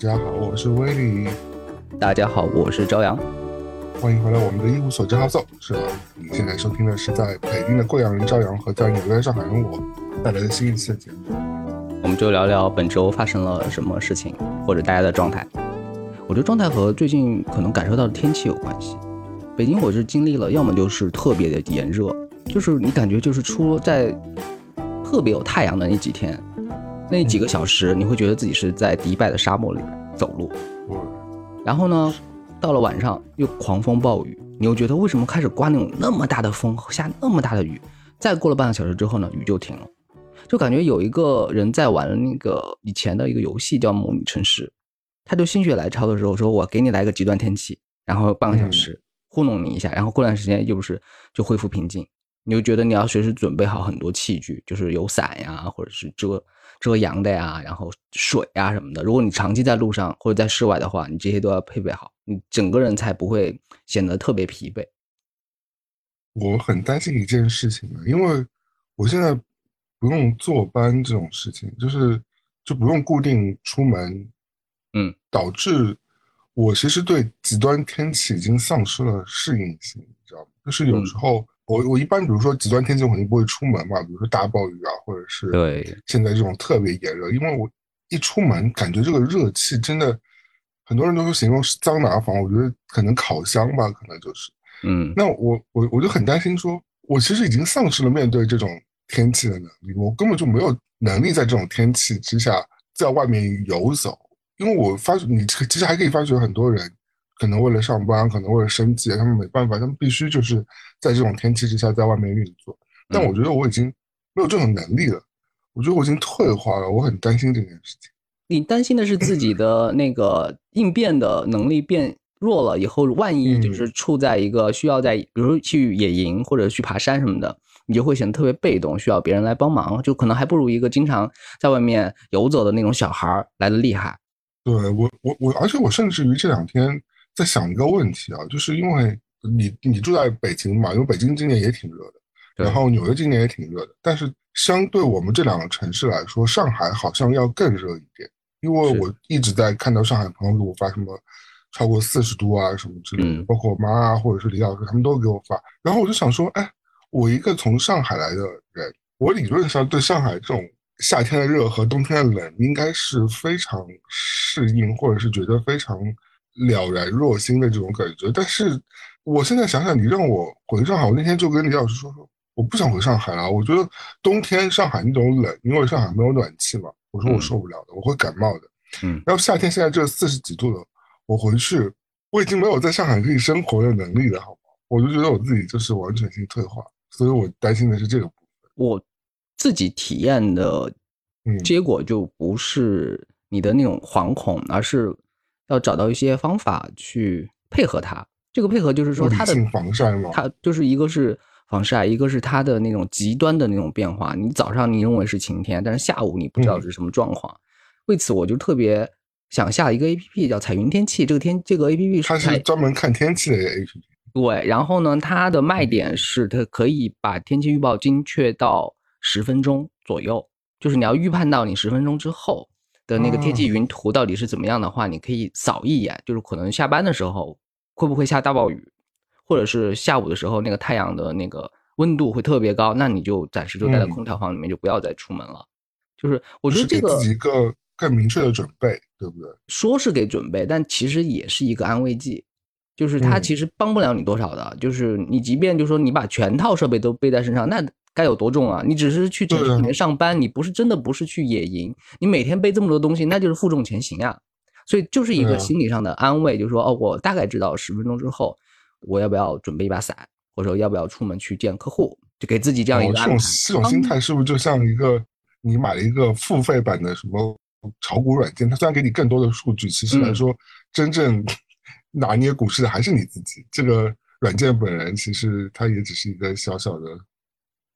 家好，我是威利。大家好，我是朝阳。欢迎回来我们的一无所知号奏。是吧？你现在收听的是在北京的贵阳人朝阳和在纽约的上海人我带来的新一期的节目。我们就聊聊本周发生了什么事情，或者大家的状态。我觉得状态和最近可能感受到的天气有关系。北京我是经历了，要么就是特别的炎热，就是你感觉就是出在特别有太阳的那几天，那几个小时，你会觉得自己是在迪拜的沙漠里走路。然后呢，到了晚上又狂风暴雨，你又觉得为什么开始刮那种那么大的风，下那么大的雨？再过了半个小时之后呢，雨就停了，就感觉有一个人在玩那个以前的一个游戏叫模拟城市，他就心血来潮的时候说：“我给你来个极端天气，然后半个小时。”糊弄你一下，然后过段时间又不是就恢复平静，你就觉得你要随时准备好很多器具，就是有伞呀，或者是遮遮阳的呀，然后水啊什么的。如果你长期在路上或者在室外的话，你这些都要配备好，你整个人才不会显得特别疲惫。我很担心一件事情呢，因为我现在不用坐班这种事情，就是就不用固定出门，嗯，导致。我其实对极端天气已经丧失了适应性，你知道吗？就是有时候我我一般比如说极端天气我肯定不会出门嘛，比如说大暴雨啊，或者是对。现在这种特别炎热，因为我一出门感觉这个热气真的，很多人都说形容是桑拿房，我觉得可能烤箱吧，可能就是，嗯，那我我我就很担心，说我其实已经丧失了面对这种天气的能力，我根本就没有能力在这种天气之下在外面游走。因为我发觉，你其实还可以发觉很多人，可能为了上班，可能为了生计，他们没办法，他们必须就是在这种天气之下在外面运作。但我觉得我已经没有这种能力了，我觉得我已经退化了，我很担心这件事情。你担心的是自己的 那个应变的能力变弱了以后，万一就是处在一个需要在，比如去野营或者去爬山什么的，你就会显得特别被动，需要别人来帮忙，就可能还不如一个经常在外面游走的那种小孩来的厉害。对我，我我，而且我甚至于这两天在想一个问题啊，就是因为你你住在北京嘛，因为北京今年也挺热的，然后纽约今年也挺热的，但是相对我们这两个城市来说，上海好像要更热一点，因为我一直在看到上海朋友给我发什么超过四十度啊什么之类的，包括我妈啊或者是李老师他们都给我发，然后我就想说，哎，我一个从上海来的人，我理论上对上海这种。夏天的热和冬天的冷应该是非常适应，或者是觉得非常了然若心的这种感觉。但是我现在想想，你让我回上海，我那天就跟李老师说说，我不想回上海了。我觉得冬天上海那种冷，因为上海没有暖气嘛，我说我受不了的，我会感冒的。嗯。然后夏天现在这四十几度了，我回去我已经没有在上海可以生活的能力了，好吗？我就觉得我自己就是完全性退化，所以我担心的是这个部分。我。自己体验的结果就不是你的那种惶恐，而是要找到一些方法去配合它。这个配合就是说，它的防晒吗？它就是一个是防晒，一个是它的那种极端的那种变化。你早上你认为是晴天，但是下午你不知道是什么状况。为此，我就特别想下一个 A P P，叫彩云天气。这个天这个 A P P 它是专门看天气的 A P P。对，然后呢，它的卖点是它可以把天气预报精确到。十分钟左右，就是你要预判到你十分钟之后的那个天气云图到底是怎么样的话，你可以扫一眼，就是可能下班的时候会不会下大暴雨，或者是下午的时候那个太阳的那个温度会特别高，那你就暂时就待在空调房里面，就不要再出门了。就是我觉得这个一个更明确的准备，对不对？说是给准备，但其实也是一个安慰剂，就是它其实帮不了你多少的。就是你即便就说你把全套设备都背在身上，那。该有多重啊！你只是去城市里面上班，你不是真的不是去野营。你每天背这么多东西，那就是负重前行啊。所以就是一个心理上的安慰，就是说哦，我大概知道十分钟之后我要不要准备一把伞，或者说要不要出门去见客户，就给自己这样一个。这种这种心态是不是就像一个你买了一个付费版的什么炒股软件？它虽然给你更多的数据，其实来说真正拿捏股市的还是你自己。这个软件本人其实它也只是一个小小的。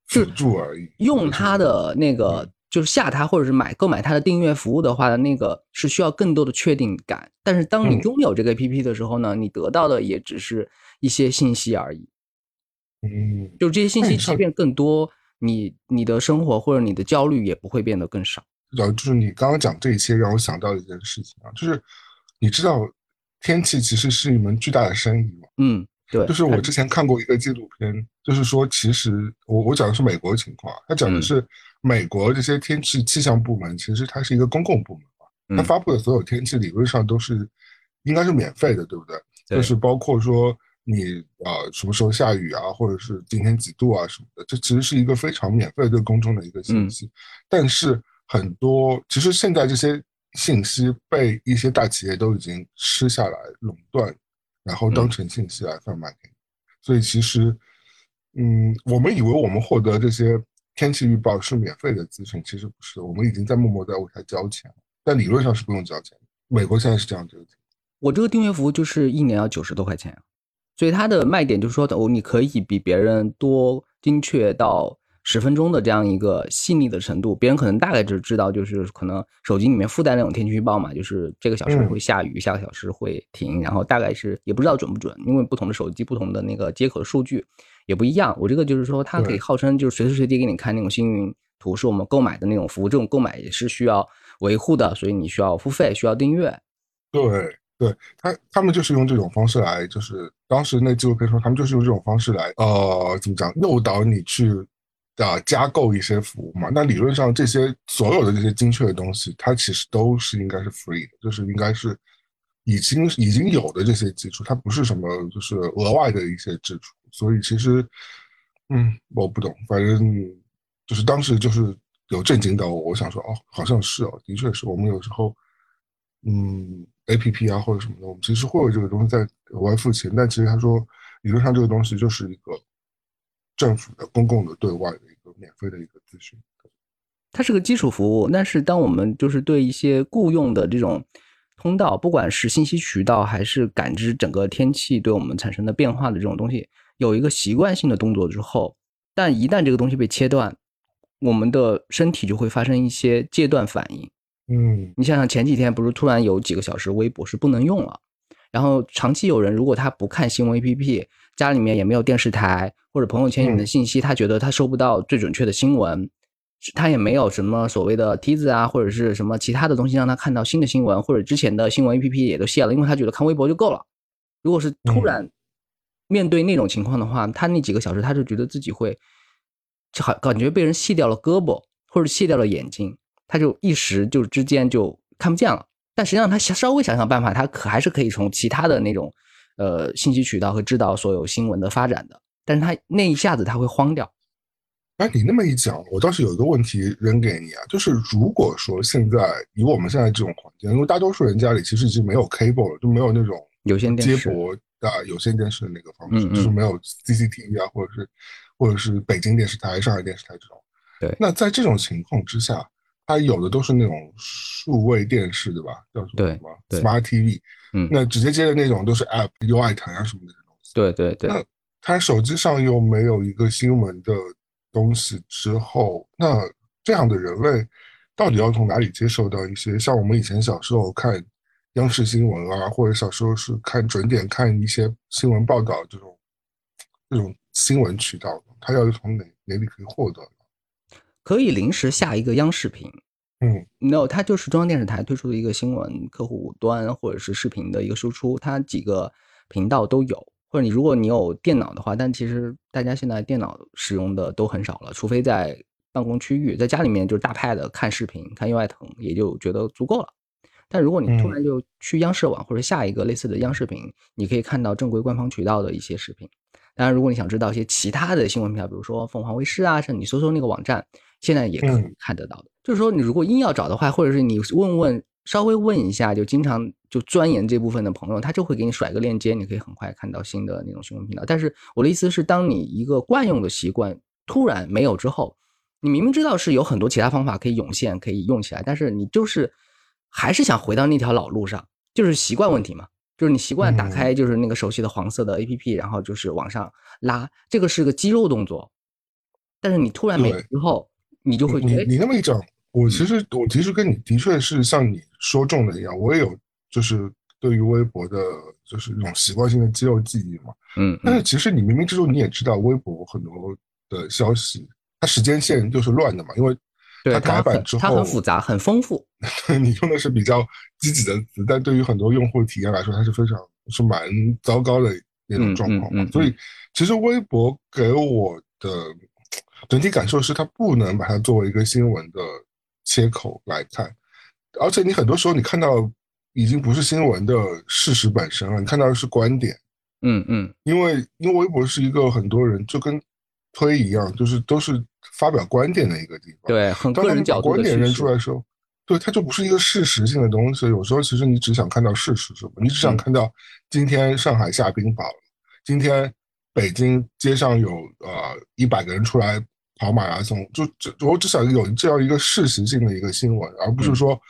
辅助而已。用它的那个就是下它，或者是买购买它的订阅服务的话，那个是需要更多的确定感。但是当你拥有这个 APP 的时候呢，你得到的也只是一些信息而已。嗯，就这些信息即便更多，你你的生活或者你的焦虑也不会变得更少。呃，就是你刚刚讲这一切，让我想到一件事情啊，就是你知道天气其实是一门巨大的生意吗？嗯，对，就是我之前看过一个纪录片，就是说其实我我讲的是美国情况，他讲的是美国这些天气气象部门，其实它是一个公共部门嘛，它发布的所有天气理论上都是应该是免费的，对不对？就是包括说。你啊，什么时候下雨啊，或者是今天几度啊什么的，这其实是一个非常免费对公众的一个信息。但是很多，其实现在这些信息被一些大企业都已经吃下来垄断，然后当成信息来贩卖给你。所以其实，嗯，我们以为我们获得这些天气预报是免费的资讯，其实不是，我们已经在默默在为它交钱。但理论上是不用交钱的。美国现在是这样子的。我这个订阅服务就是一年要九十多块钱。所以它的卖点就是说，哦，你可以比别人多精确到十分钟的这样一个细腻的程度。别人可能大概只知道，就是可能手机里面附带那种天气预报嘛，就是这个小时会下雨，下个小时会停，然后大概是也不知道准不准，因为不同的手机、不同的那个接口的数据也不一样。我这个就是说，它可以号称就是随时随地给你看那种星云图，是我们购买的那种服务。这种购买也是需要维护的，所以你需要付费，需要订阅。对。对他，他们就是用这种方式来，就是当时那纪录片说，他们就是用这种方式来，呃，怎么讲，诱导你去啊加购一些服务嘛。那理论上，这些所有的这些精确的东西，它其实都是应该是 free 的，就是应该是已经已经有的这些基础，它不是什么就是额外的一些支出。所以其实，嗯，我不懂，反正就是当时就是有震惊到我，我想说，哦，好像是哦，的确是我们有时候，嗯。A P P 啊或者什么的，我们其实会有这个东西在额外付钱，但其实他说理论上这个东西就是一个政府的公共的对外的一个免费的一个咨询。它是个基础服务，但是当我们就是对一些雇佣的这种通道，不管是信息渠道还是感知整个天气对我们产生的变化的这种东西，有一个习惯性的动作之后，但一旦这个东西被切断，我们的身体就会发生一些戒断反应。嗯，你想想前几天不是突然有几个小时微博是不能用了，然后长期有人如果他不看新闻 APP，家里面也没有电视台或者朋友圈里面的信息，他觉得他收不到最准确的新闻，他也没有什么所谓的梯子啊或者是什么其他的东西让他看到新的新闻，或者之前的新闻 APP 也都卸了，因为他觉得看微博就够了。如果是突然面对那种情况的话，他那几个小时他就觉得自己会就好感觉被人卸掉了胳膊或者卸掉了眼睛。他就一时就之间就看不见了，但实际上他稍微想想办法，他可还是可以从其他的那种，呃，信息渠道和知道所有新闻的发展的。但是他那一下子他会慌掉。哎，你那么一讲，我倒是有一个问题扔给你啊，就是如果说现在以我们现在这种环境，因为大多数人家里其实已经没有 cable 了，就没有那种有线接驳的有线电视的那个方式，就是没有 CCTV 啊，或者是或者是北京电视台、上海电视台这种。对。那在这种情况之下。它有的都是那种数位电视，对吧？叫什么什么 Smart TV，嗯，那直接接的那种都是 App、UI 腾啊什么的东西。对对对。那它手机上又没有一个新闻的东西之后，那这样的人类到底要从哪里接受到一些像我们以前小时候看央视新闻啊，或者小时候是看准点看一些新闻报道这种这种新闻渠道，他要从哪哪里可以获得？可以临时下一个央视频，嗯，no，它就是中央电视台推出的一个新闻客户端或者是视频的一个输出，它几个频道都有。或者你如果你有电脑的话，但其实大家现在电脑使用的都很少了，除非在办公区域，在家里面就是大 pad 看视频看 UI 腾也就觉得足够了。但如果你突然就去央视网或者下一个类似的央视频，你可以看到正规官方渠道的一些视频。当然，如果你想知道一些其他的新闻频道，比如说凤凰卫视啊，甚至你搜搜那个网站。现在也可以看得到的，就是说，你如果硬要找的话，或者是你问问，稍微问一下，就经常就钻研这部分的朋友，他就会给你甩个链接，你可以很快看到新的那种新闻频道。但是我的意思是，当你一个惯用的习惯突然没有之后，你明明知道是有很多其他方法可以涌现、可以用起来，但是你就是还是想回到那条老路上，就是习惯问题嘛，就是你习惯打开就是那个熟悉的黄色的 APP，然后就是往上拉，这个是个肌肉动作，但是你突然没之后。你就会你你那么一讲，我其实我其实跟你的确是像你说中的一样，我也有就是对于微博的，就是那种习惯性的肌肉记忆嘛。嗯，但是其实你冥冥之中你也知道，微博很多的消息它时间线就是乱的嘛，因为它改版之后，它很复杂，很丰富。你用的是比较积极的词，但对于很多用户体验来说，它是非常是蛮糟糕的那种状况嘛。所以，其实微博给我的整体感受是，它不能把它作为一个新闻的切口来看，而且你很多时候你看到已经不是新闻的事实本身了，你看到的是观点。嗯嗯，因为因为微博是一个很多人就跟推一样，就是都是发表观点的一个地方。对，很个人角度观点扔出来的时候，对，它就不是一个事实性的东西。有时候其实你只想看到事实是吧，你只想看到今天上海下冰雹了，今天北京街上有呃一百个人出来跑马拉松，就就我只想有这样一个事实性的一个新闻，而不是说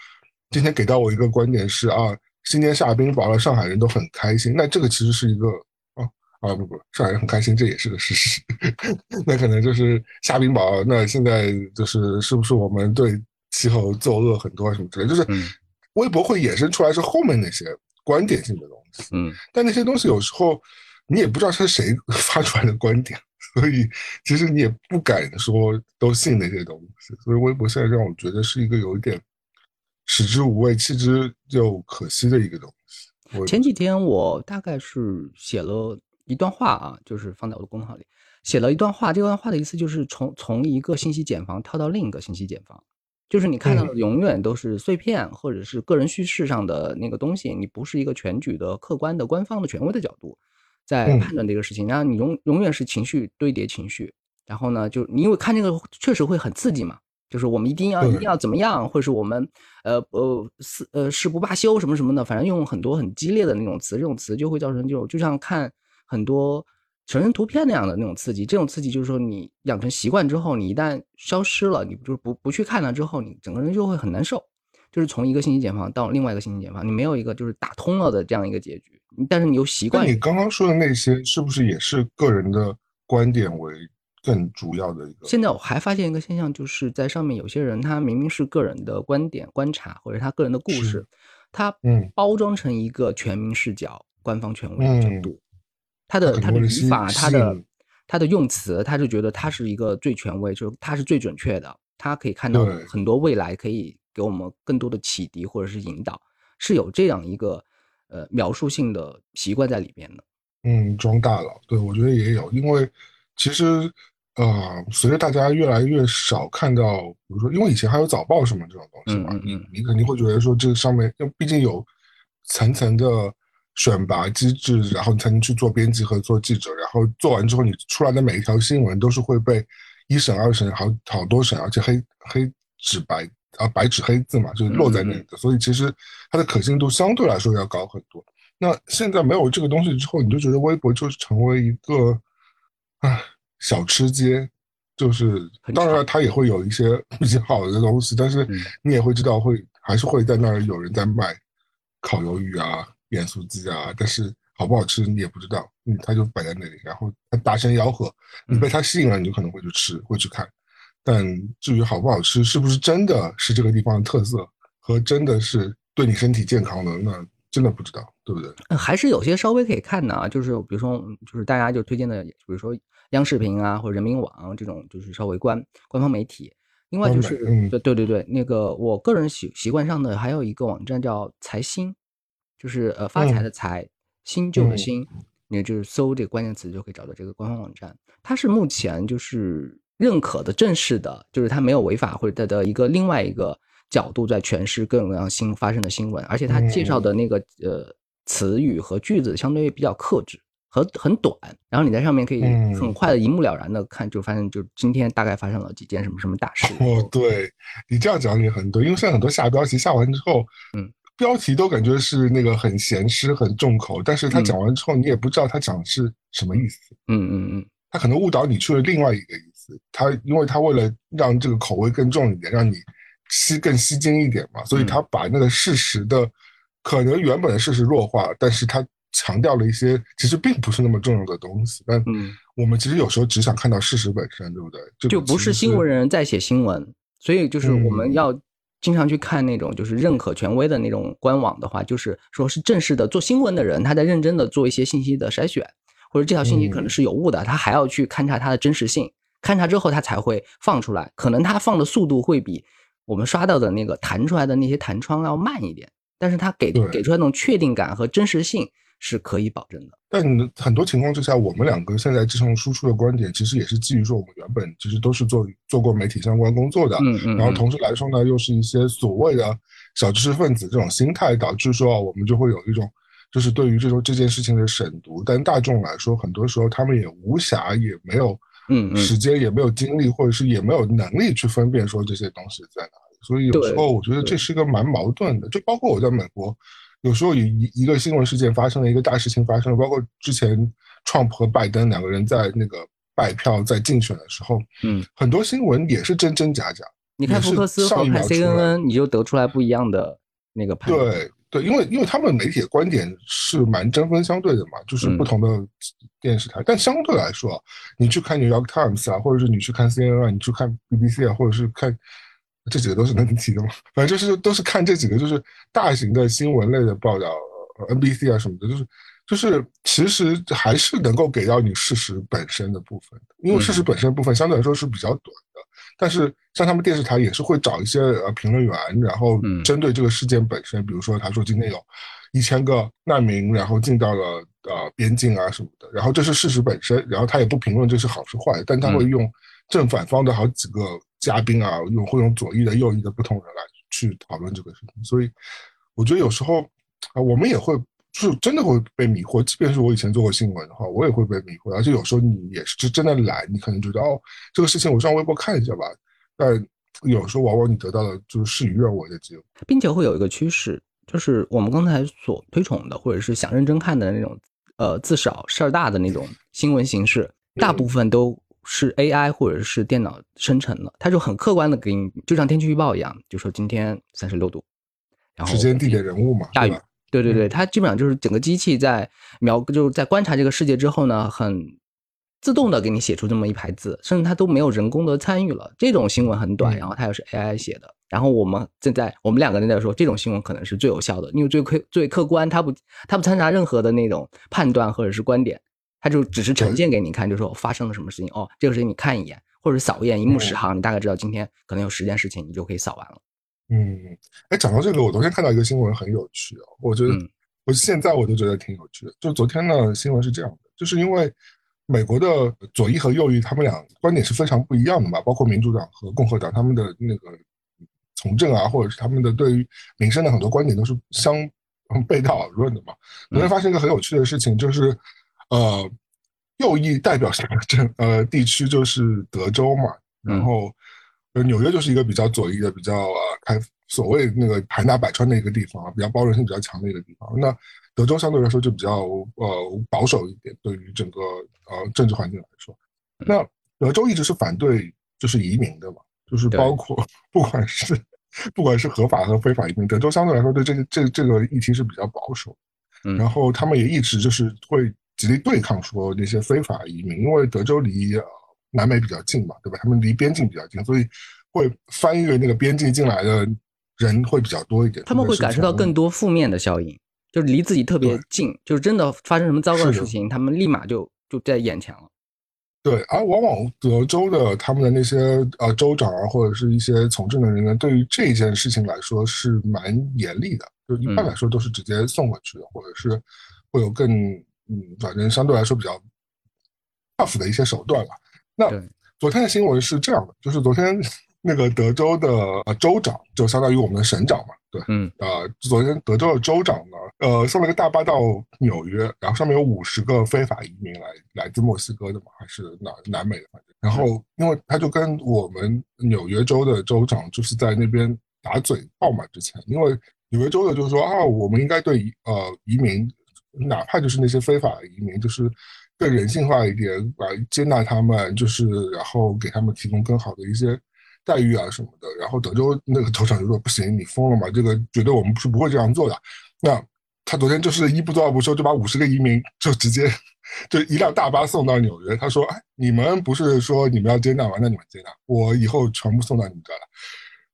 今天给到我一个观点是啊。今天下冰雹了，上海人都很开心。那这个其实是一个啊啊不不，上海人很开心，这也是个事实。那可能就是下冰雹，那现在就是是不是我们对气候作恶很多什么之类？就是微博会衍生出来是后面那些观点性的东西。嗯，但那些东西有时候你也不知道是谁发出来的观点，所以其实你也不敢说都信那些东西。所以微博现在让我觉得是一个有一点。食之无味，弃之又可惜的一个东西。前几天我大概是写了一段话啊，就是放在我的公众号里，写了一段话。这段话的意思就是从从一个信息茧房跳到另一个信息茧房，就是你看到的永远都是碎片或者是个人叙事上的那个东西，你不是一个全局的、客观的、官方的、权威的角度在判断这个事情。然后你永永远是情绪堆叠情绪，然后呢，就你因为看这个确实会很刺激嘛。就是我们一定要一定要怎么样，或者是我们呃呃誓呃誓不罢休什么什么的，反正用很多很激烈的那种词，这种词就会造成这种就像看很多成人图片那样的那种刺激。这种刺激就是说你养成习惯之后，你一旦消失了，你就是不不去看了之后，你整个人就会很难受。就是从一个信息茧房到另外一个信息茧房，你没有一个就是打通了的这样一个结局。但是你又习惯。你刚刚说的那些是不是也是个人的观点为？更主要的一个，现在我还发现一个现象，就是在上面有些人，他明明是个人的观点、观察，或者他个人的故事，他嗯包装成一个全民视角、官方权威的角度，他的他的语法、他的他的用词，他就觉得他是一个最权威，就是他是最准确的，他可以看到很多未来，可以给我们更多的启迪或者是引导，是有这样一个呃描述性的习惯在里面的。嗯，装大佬，对我觉得也有，因为其实。呃，随着大家越来越少看到，比如说，因为以前还有早报什么这种东西嘛，你你肯定会觉得说，这个上面，因为毕竟有层层的选拔机制，然后你才能去做编辑和做记者，然后做完之后，你出来的每一条新闻都是会被一审、二审好好多审，而且黑黑纸白啊白纸黑字嘛，就是落在那里的，所以其实它的可信度相对来说要高很多。那现在没有这个东西之后，你就觉得微博就是成为一个，唉。小吃街，就是当然它也会有一些比较好的东西，但是你也会知道会还是会在那儿有人在卖烤鱿鱼啊、盐酥鸡啊，但是好不好吃你也不知道，嗯，它就摆在那里，然后它大声吆喝，你被它吸引了，你就可能会去吃，会去看。但至于好不好吃，是不是真的是这个地方的特色和真的是对你身体健康的，那真的不知道，对不对？还是有些稍微可以看的啊，就是比如说，就是大家就推荐的，比如说。央视频啊，或者人民网这种，就是稍微官官方媒体。另外就是，对对对对，那个我个人习习惯上的还有一个网站叫财新，就是呃发财的财，新旧的新，你就是搜这个关键词就可以找到这个官方网站。它是目前就是认可的正式的，就是它没有违法或者的一个另外一个角度在诠释各种各样新发生的新闻，而且它介绍的那个呃词语和句子相对比较克制。很很短，然后你在上面可以很快的一目了然的看，就发现就今天大概发生了几件什么什么大事。哦，对你这样讲也很对，因为现在很多下标题下完之后，嗯，标题都感觉是那个很咸湿、很重口，但是他讲完之后，你也不知道他讲的是什么意思。嗯嗯嗯，他可能误导你去了另外一个意思。他因为他为了让这个口味更重一点，让你吸更吸睛一点嘛，所以他把那个事实的可能原本的事实弱化，但是他。强调了一些其实并不是那么重要的东西，但我们其实有时候只想看到事实本身，对不对？就不是新闻人在写新闻，所以就是我们要经常去看那种就是认可权威的那种官网的话，就是说是正式的做新闻的人，他在认真的做一些信息的筛选，或者这条信息可能是有误的，他还要去勘察它的真实性，勘察之后它才会放出来，可能它放的速度会比我们刷到的那个弹出来的那些弹窗要慢一点，但是它给给出来那种确定感和真实性。是可以保证的，但很多情况之下，我们两个现在这种输出的观点，其实也是基于说我们原本其实都是做做过媒体相关工作的，嗯嗯，然后同时来说呢，又是一些所谓的小知识分子这种心态，导致说我们就会有一种就是对于这种这件事情的审读，但大众来说，很多时候他们也无暇，也没有嗯时间，也没有精力，或者是也没有能力去分辨说这些东西在哪里，所以有时候我觉得这是一个蛮矛盾的，就包括我在美国。有时候一一个新闻事件发生了一个大事情发生了，包括之前 Trump 和拜登两个人在那个拜票在竞选的时候，嗯，很多新闻也是真真假假。你看福克斯和看 CNN，你就得出来不一样的那个判断。对对，因为因为他们媒体的观点是蛮针锋相对的嘛，就是不同的电视台。但相对来说，你去看 New York Times 啊，或者是你去看 CNN 啊，你去看 BBC 啊，或者是看。这几个都是能提的嘛？反正就是都是看这几个，就是大型的新闻类的报道，NBC 啊什么的，就是就是其实还是能够给到你事实本身的部分，因为事实本身部分相对来说是比较短的。但是像他们电视台也是会找一些呃评论员，然后针对这个事件本身，比如说他说今天有一千个难民，然后进到了呃边境啊什么的，然后这是事实本身，然后他也不评论这是好是坏，但他会用正反方的好几个。嘉宾啊，用会用左翼的、右翼的不同人来去讨论这个事情，所以我觉得有时候啊，我们也会就是真的会被迷惑。即便是我以前做过新闻的话，我也会被迷惑。而且有时候你也是真的懒，你可能觉得哦，这个事情我上微博看一下吧。但有时候往往你得到的就是事与愿违的结果，并且会有一个趋势，就是我们刚才所推崇的，或者是想认真看的那种，呃，字少事儿大的那种新闻形式，大部分都。是 AI 或者是电脑生成的，它就很客观的给你，就像天气预报一样，就说今天三十六度，然后时间、地点、人物嘛，大雨。对对对，它基本上就是整个机器在描，就是在观察这个世界之后呢，很自动的给你写出这么一排字，甚至它都没有人工的参与了。这种新闻很短，然后它又是 AI 写的，然后我们正在我们两个人在说，这种新闻可能是最有效的，因为最客最客观，它不它不掺杂任何的那种判断或者是观点。它就只是呈现给你看，就说发生了什么事情哦，这个事情你看一眼，或者扫一眼一目十行，你大概知道今天可能有十件事情，你就可以扫完了。嗯，哎，讲到这个，我昨天看到一个新闻很有趣哦，我觉得我现在我都觉得挺有趣的。就昨天呢，新闻是这样的，就是因为美国的左翼和右翼他们俩观点是非常不一样的嘛，包括民主党和共和党他们的那个从政啊，或者是他们的对于民生的很多观点都是相背道而论的嘛。昨天发生一个很有趣的事情，就是。呃，右翼代表什么政呃地区就是德州嘛，然后呃纽约就是一个比较左翼的、比较呃开所谓那个海纳百川的一个地方，比较包容性比较强的一个地方。那德州相对来说就比较呃保守一点，对于整个呃政治环境来说，那德州一直是反对就是移民的嘛，就是包括不管是不管是合法和非法移民，德州相对来说对这个这这个议题是比较保守，然后他们也一直就是会。极力对抗说那些非法移民，因为德州离南美比较近嘛，对吧？他们离边境比较近，所以会翻越那个边境进来的人会比较多一点。他们会感受到更多负面的效应，就是离自己特别近，就是真的发生什么糟糕的事情，他们立马就就在眼前了。对，而往往德州的他们的那些呃州长啊，或者是一些从政的人员，对于这件事情来说是蛮严厉的，就一般来说都是直接送回去的，或者是会有更。嗯，反正相对来说比较 tough 的一些手段吧。那昨天的新闻是这样的，就是昨天那个德州的州长，就相当于我们的省长嘛，对，嗯，呃，昨天德州的州长呢，呃，送了一个大巴到纽约，然后上面有五十个非法移民来来自墨西哥的嘛，还是哪南美的，反正，然后因为他就跟我们纽约州的州长就是在那边打嘴炮嘛，之前，因为纽约州的就是说啊，我们应该对呃移民。哪怕就是那些非法移民，就是更人性化一点，来接纳他们，就是然后给他们提供更好的一些待遇啊什么的。然后德州那个州长就说：“不行，你疯了吗？这个绝对我们是不会这样做的。”那他昨天就是一不做二不休，就把五十个移民就直接就一辆大巴送到纽约。他说：“哎，你们不是说你们要接纳吗？那你们接纳，我以后全部送到你们这来。”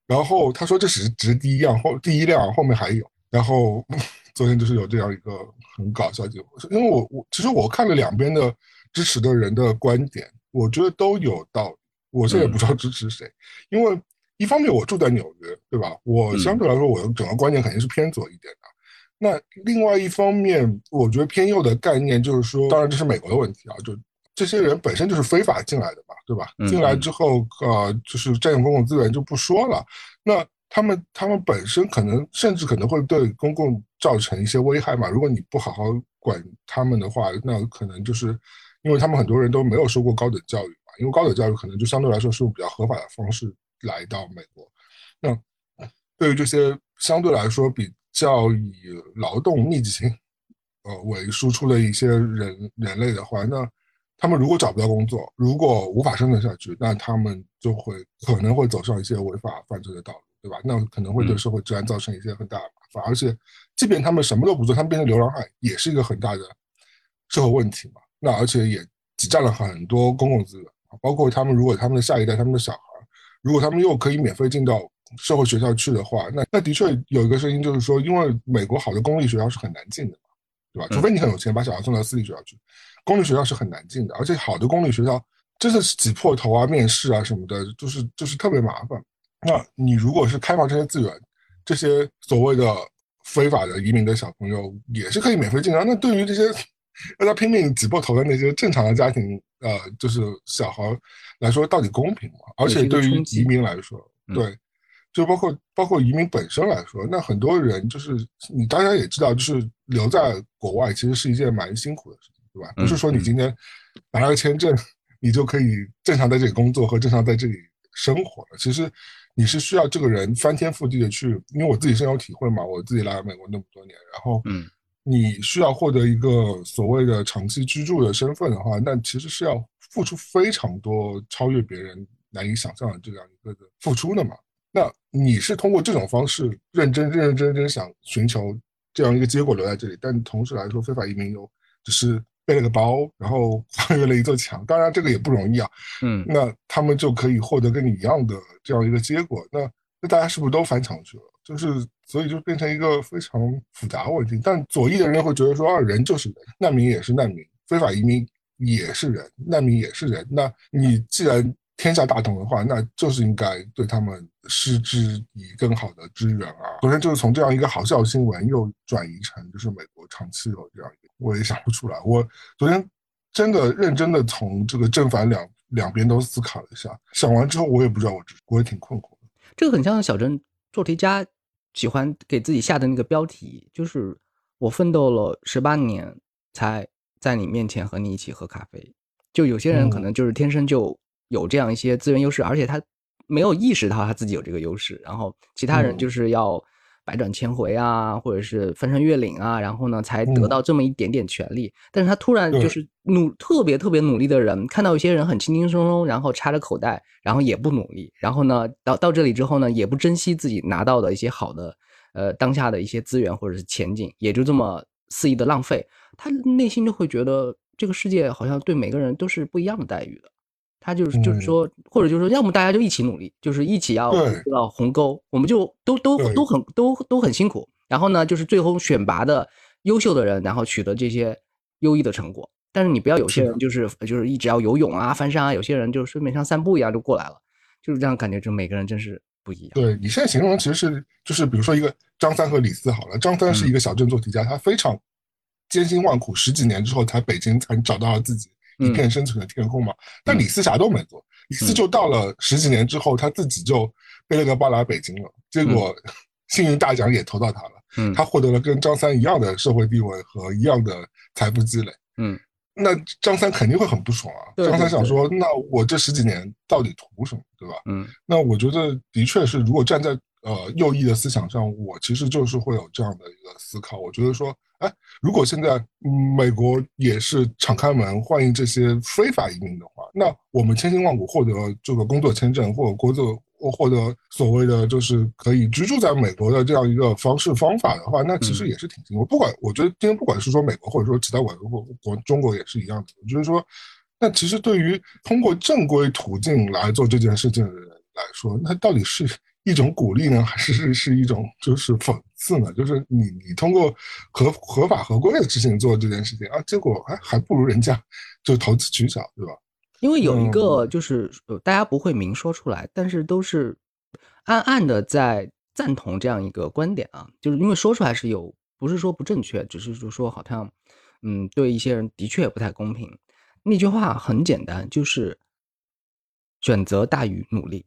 然后他说：“这只是只是第一辆，后第一辆后面还有。”然后。昨天就是有这样一个很搞笑因为我我其实我看了两边的支持的人的观点，我觉得都有道理。我现在也不知道支持谁，因为一方面我住在纽约，对吧？我相对来说，我整个观念肯定是偏左一点的。那另外一方面，我觉得偏右的概念就是说，当然这是美国的问题啊，就这些人本身就是非法进来的嘛，对吧？进来之后，呃，就是占用公共资源就不说了。那他们他们本身可能甚至可能会对公共造成一些危害嘛。如果你不好好管他们的话，那可能就是因为他们很多人都没有受过高等教育嘛，因为高等教育可能就相对来说是用比较合法的方式来到美国。那对于这些相对来说比较以劳动密集型，呃为输出的一些人人类的话，那他们如果找不到工作，如果无法生存下去，那他们就会可能会走上一些违法犯罪的道路，对吧？那可能会对社会治安造成一些很大的麻烦。而且，即便他们什么都不做，他们变成流浪汉，也是一个很大的社会问题嘛。那而且也挤占了很多公共资源，包括他们如果他们的下一代，他们的小孩，如果他们又可以免费进到。社会学校去的话，那那的确有一个声音，就是说，因为美国好的公立学校是很难进的嘛，对吧？除非你很有钱，把小孩送到私立学校去，公立学校是很难进的。而且好的公立学校真的是挤破头啊，面试啊什么的，就是就是特别麻烦。那你如果是开放这些资源，这些所谓的非法的移民的小朋友也是可以免费进来。那对于这些让他拼命挤破头的那些正常的家庭，呃，就是小孩来说，到底公平吗？而且对于移民来说，对。就包括包括移民本身来说，那很多人就是你大家也知道，就是留在国外其实是一件蛮辛苦的事情，对吧？不是说你今天拿了个签证，你就可以正常在这里工作和正常在这里生活了。其实你是需要这个人翻天覆地的去，因为我自己深有体会嘛，我自己来美国那么多年，然后嗯，你需要获得一个所谓的长期居住的身份的话，那其实是要付出非常多超越别人难以想象的这样一个的付出的嘛。那你是通过这种方式认真、认认真真想寻求这样一个结果留在这里，但同时来说，非法移民又只是背了个包，然后 跨越了一座墙。当然，这个也不容易啊。嗯，那他们就可以获得跟你一样的这样一个结果。那那大家是不是都翻墙去了？就是所以就变成一个非常复杂问题。但左翼的人会觉得说啊，人就是人，难民也是难民，非法移民也是人，难民也是人。那你既然天下大同的话，那就是应该对他们施之以更好的支援啊。昨天就是从这样一个好笑新闻，又转移成就是美国长期有这样一个，我也想不出来。我昨天真的认真的从这个正反两两边都思考了一下，想完之后我也不知道，我我也挺困惑的。这个很像小镇做题家喜欢给自己下的那个标题，就是我奋斗了十八年才在你面前和你一起喝咖啡。就有些人可能就是天生就。有这样一些资源优势，而且他没有意识到他自己有这个优势，然后其他人就是要百转千回啊，或者是翻山越岭啊，然后呢才得到这么一点点权利。但是他突然就是努特别特别努力的人，看到一些人很轻轻松松，然后插着口袋，然后也不努力，然后呢到到这里之后呢，也不珍惜自己拿到的一些好的呃当下的一些资源或者是前景，也就这么肆意的浪费，他内心就会觉得这个世界好像对每个人都是不一样的待遇的。他就是就是说，或者就是说，要么大家就一起努力，就是一起要要鸿沟，我们就都都都很都都很辛苦。然后呢，就是最后选拔的优秀的人，然后取得这些优异的成果。但是你不要有些人就是就是一直要游泳啊、翻山啊，有些人就顺便像散步一样就过来了，就是这样感觉，就每个人真是不一样。对你现在形容其实是就是比如说一个张三和李四好了，张三是一个小镇做题家，他非常艰辛万苦，十几年之后才北京才找到了自己。一片生存的天空嘛，但李四啥都没做，李四就到了十几年之后，他自己就背了个包来北京了，结果 幸运大奖也投到他了，嗯，他获得了跟张三一样的社会地位和一样的财富积累，嗯，那张三肯定会很不爽啊，张三想说，那我这十几年到底图什么，对吧？嗯，那我觉得的确是，如果站在呃右翼的思想上，我其实就是会有这样的一个思考，我觉得说。哎，如果现在美国也是敞开门欢迎这些非法移民的话，那我们千辛万苦获得这个工作签证，或者工作或获得所谓的就是可以居住在美国的这样一个方式方法的话，那其实也是挺辛苦。不管我觉得今天不管是说美国，或者说其他国国国中国也是一样的，就是说，那其实对于通过正规途径来做这件事情的人来说，那到底是？一种鼓励呢，还是是是一种就是讽刺呢？就是你你通过合合法合规的事情做这件事情啊，结果还还不如人家就投机取巧，对吧？因为有一个就是大家不会明说出来，但是都是暗暗的在赞同这样一个观点啊，就是因为说出来是有，不是说不正确，只是就说好像，嗯，对一些人的确不太公平。那句话很简单，就是选择大于努力。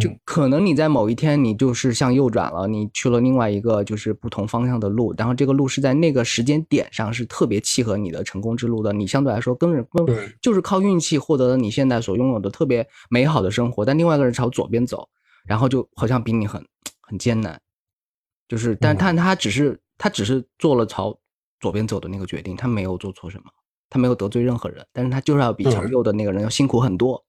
就可能你在某一天你就是向右转了，你去了另外一个就是不同方向的路，然后这个路是在那个时间点上是特别契合你的成功之路的，你相对来说更更就是靠运气获得了你现在所拥有的特别美好的生活，但另外一个人朝左边走，然后就好像比你很很艰难，就是，但他他只是他只是做了朝左边走的那个决定，他没有做错什么，他没有得罪任何人，但是他就是要比朝右的那个人要辛苦很多。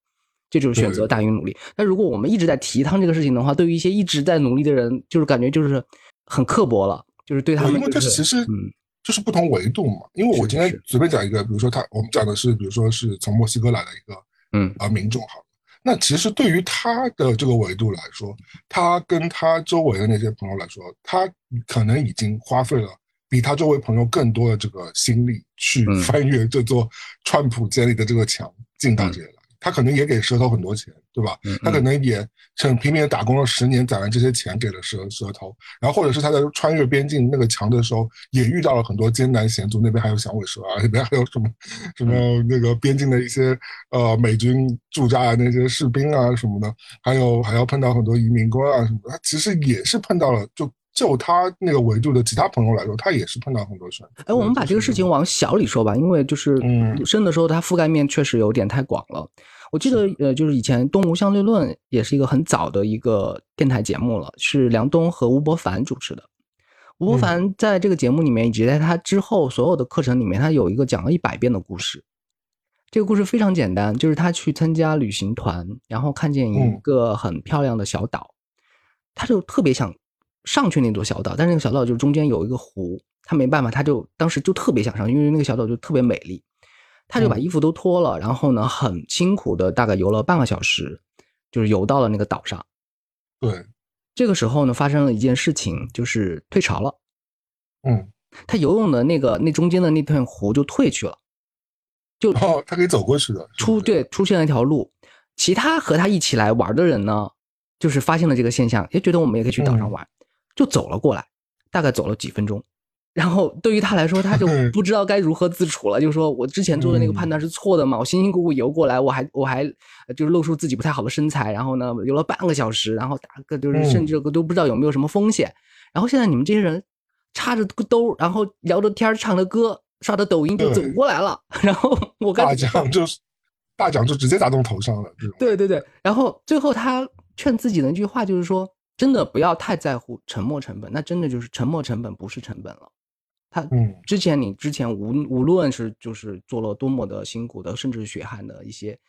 这就是选择大于努力。但如果我们一直在提倡这个事情的话，对于一些一直在努力的人，就是感觉就是很刻薄了，就是对他们。因为这其实嗯，就是不同维度嘛。因为我今天随便讲一个，比如说他，我们讲的是，比如说是从墨西哥来的一个嗯啊民众，好，那其实对于他的这个维度来说，他跟他周围的那些朋友来说，他可能已经花费了比他周围朋友更多的这个心力去翻越这座川普建立的这个墙，进到这里来。他可能也给蛇头很多钱，对吧？他可能也很拼命的打工了十年，攒完这些钱给了蛇蛇头。然后或者是他在穿越边境那个墙的时候，也遇到了很多艰难险阻。那边还有响尾蛇啊，那边还有什么什么那个边境的一些呃美军驻扎的那些士兵啊什么的，还有还要碰到很多移民官啊什么的。他其实也是碰到了，就就他那个维度的其他朋友来说，他也是碰到很多事。哎，我们把这个事情往小里说吧，因为就是嗯深的时候，它覆盖面确实有点太广了。我记得，呃，就是以前《东吴相对论》也是一个很早的一个电台节目了，是梁冬和吴伯凡主持的。吴伯凡在这个节目里面，以及在他之后所有的课程里面，他有一个讲了一百遍的故事。这个故事非常简单，就是他去参加旅行团，然后看见一个很漂亮的小岛，他就特别想上去那座小岛，但是那个小岛就中间有一个湖，他没办法，他就当时就特别想上，因为那个小岛就特别美丽。他就把衣服都脱了，然后呢，很辛苦的大概游了半个小时，就是游到了那个岛上。对，这个时候呢，发生了一件事情，就是退潮了。嗯，他游泳的那个那中间的那片湖就退去了，就哦，他可以走过去的。出对，出现了一条路。其他和他一起来玩的人呢，就是发现了这个现象，也觉得我们也可以去岛上玩，就走了过来，大概走了几分钟。然后对于他来说，他就不知道该如何自处了。就是说我之前做的那个判断是错的嘛？我辛辛苦苦游过来，我还我还就是露出自己不太好的身材，然后呢游了半个小时，然后打个就是甚至都不知道有没有什么风险。然后现在你们这些人插着个兜，然后聊着天唱着歌，刷着抖音就走过来了。然后 我大奖就是大奖就直接砸到头上了。对对对。然后最后他劝自己的一句话就是说：真的不要太在乎沉没成本，那真的就是沉没成本不是成本了。他嗯，之前你之前无无论是就是做了多么的辛苦的，甚至是血汗的一些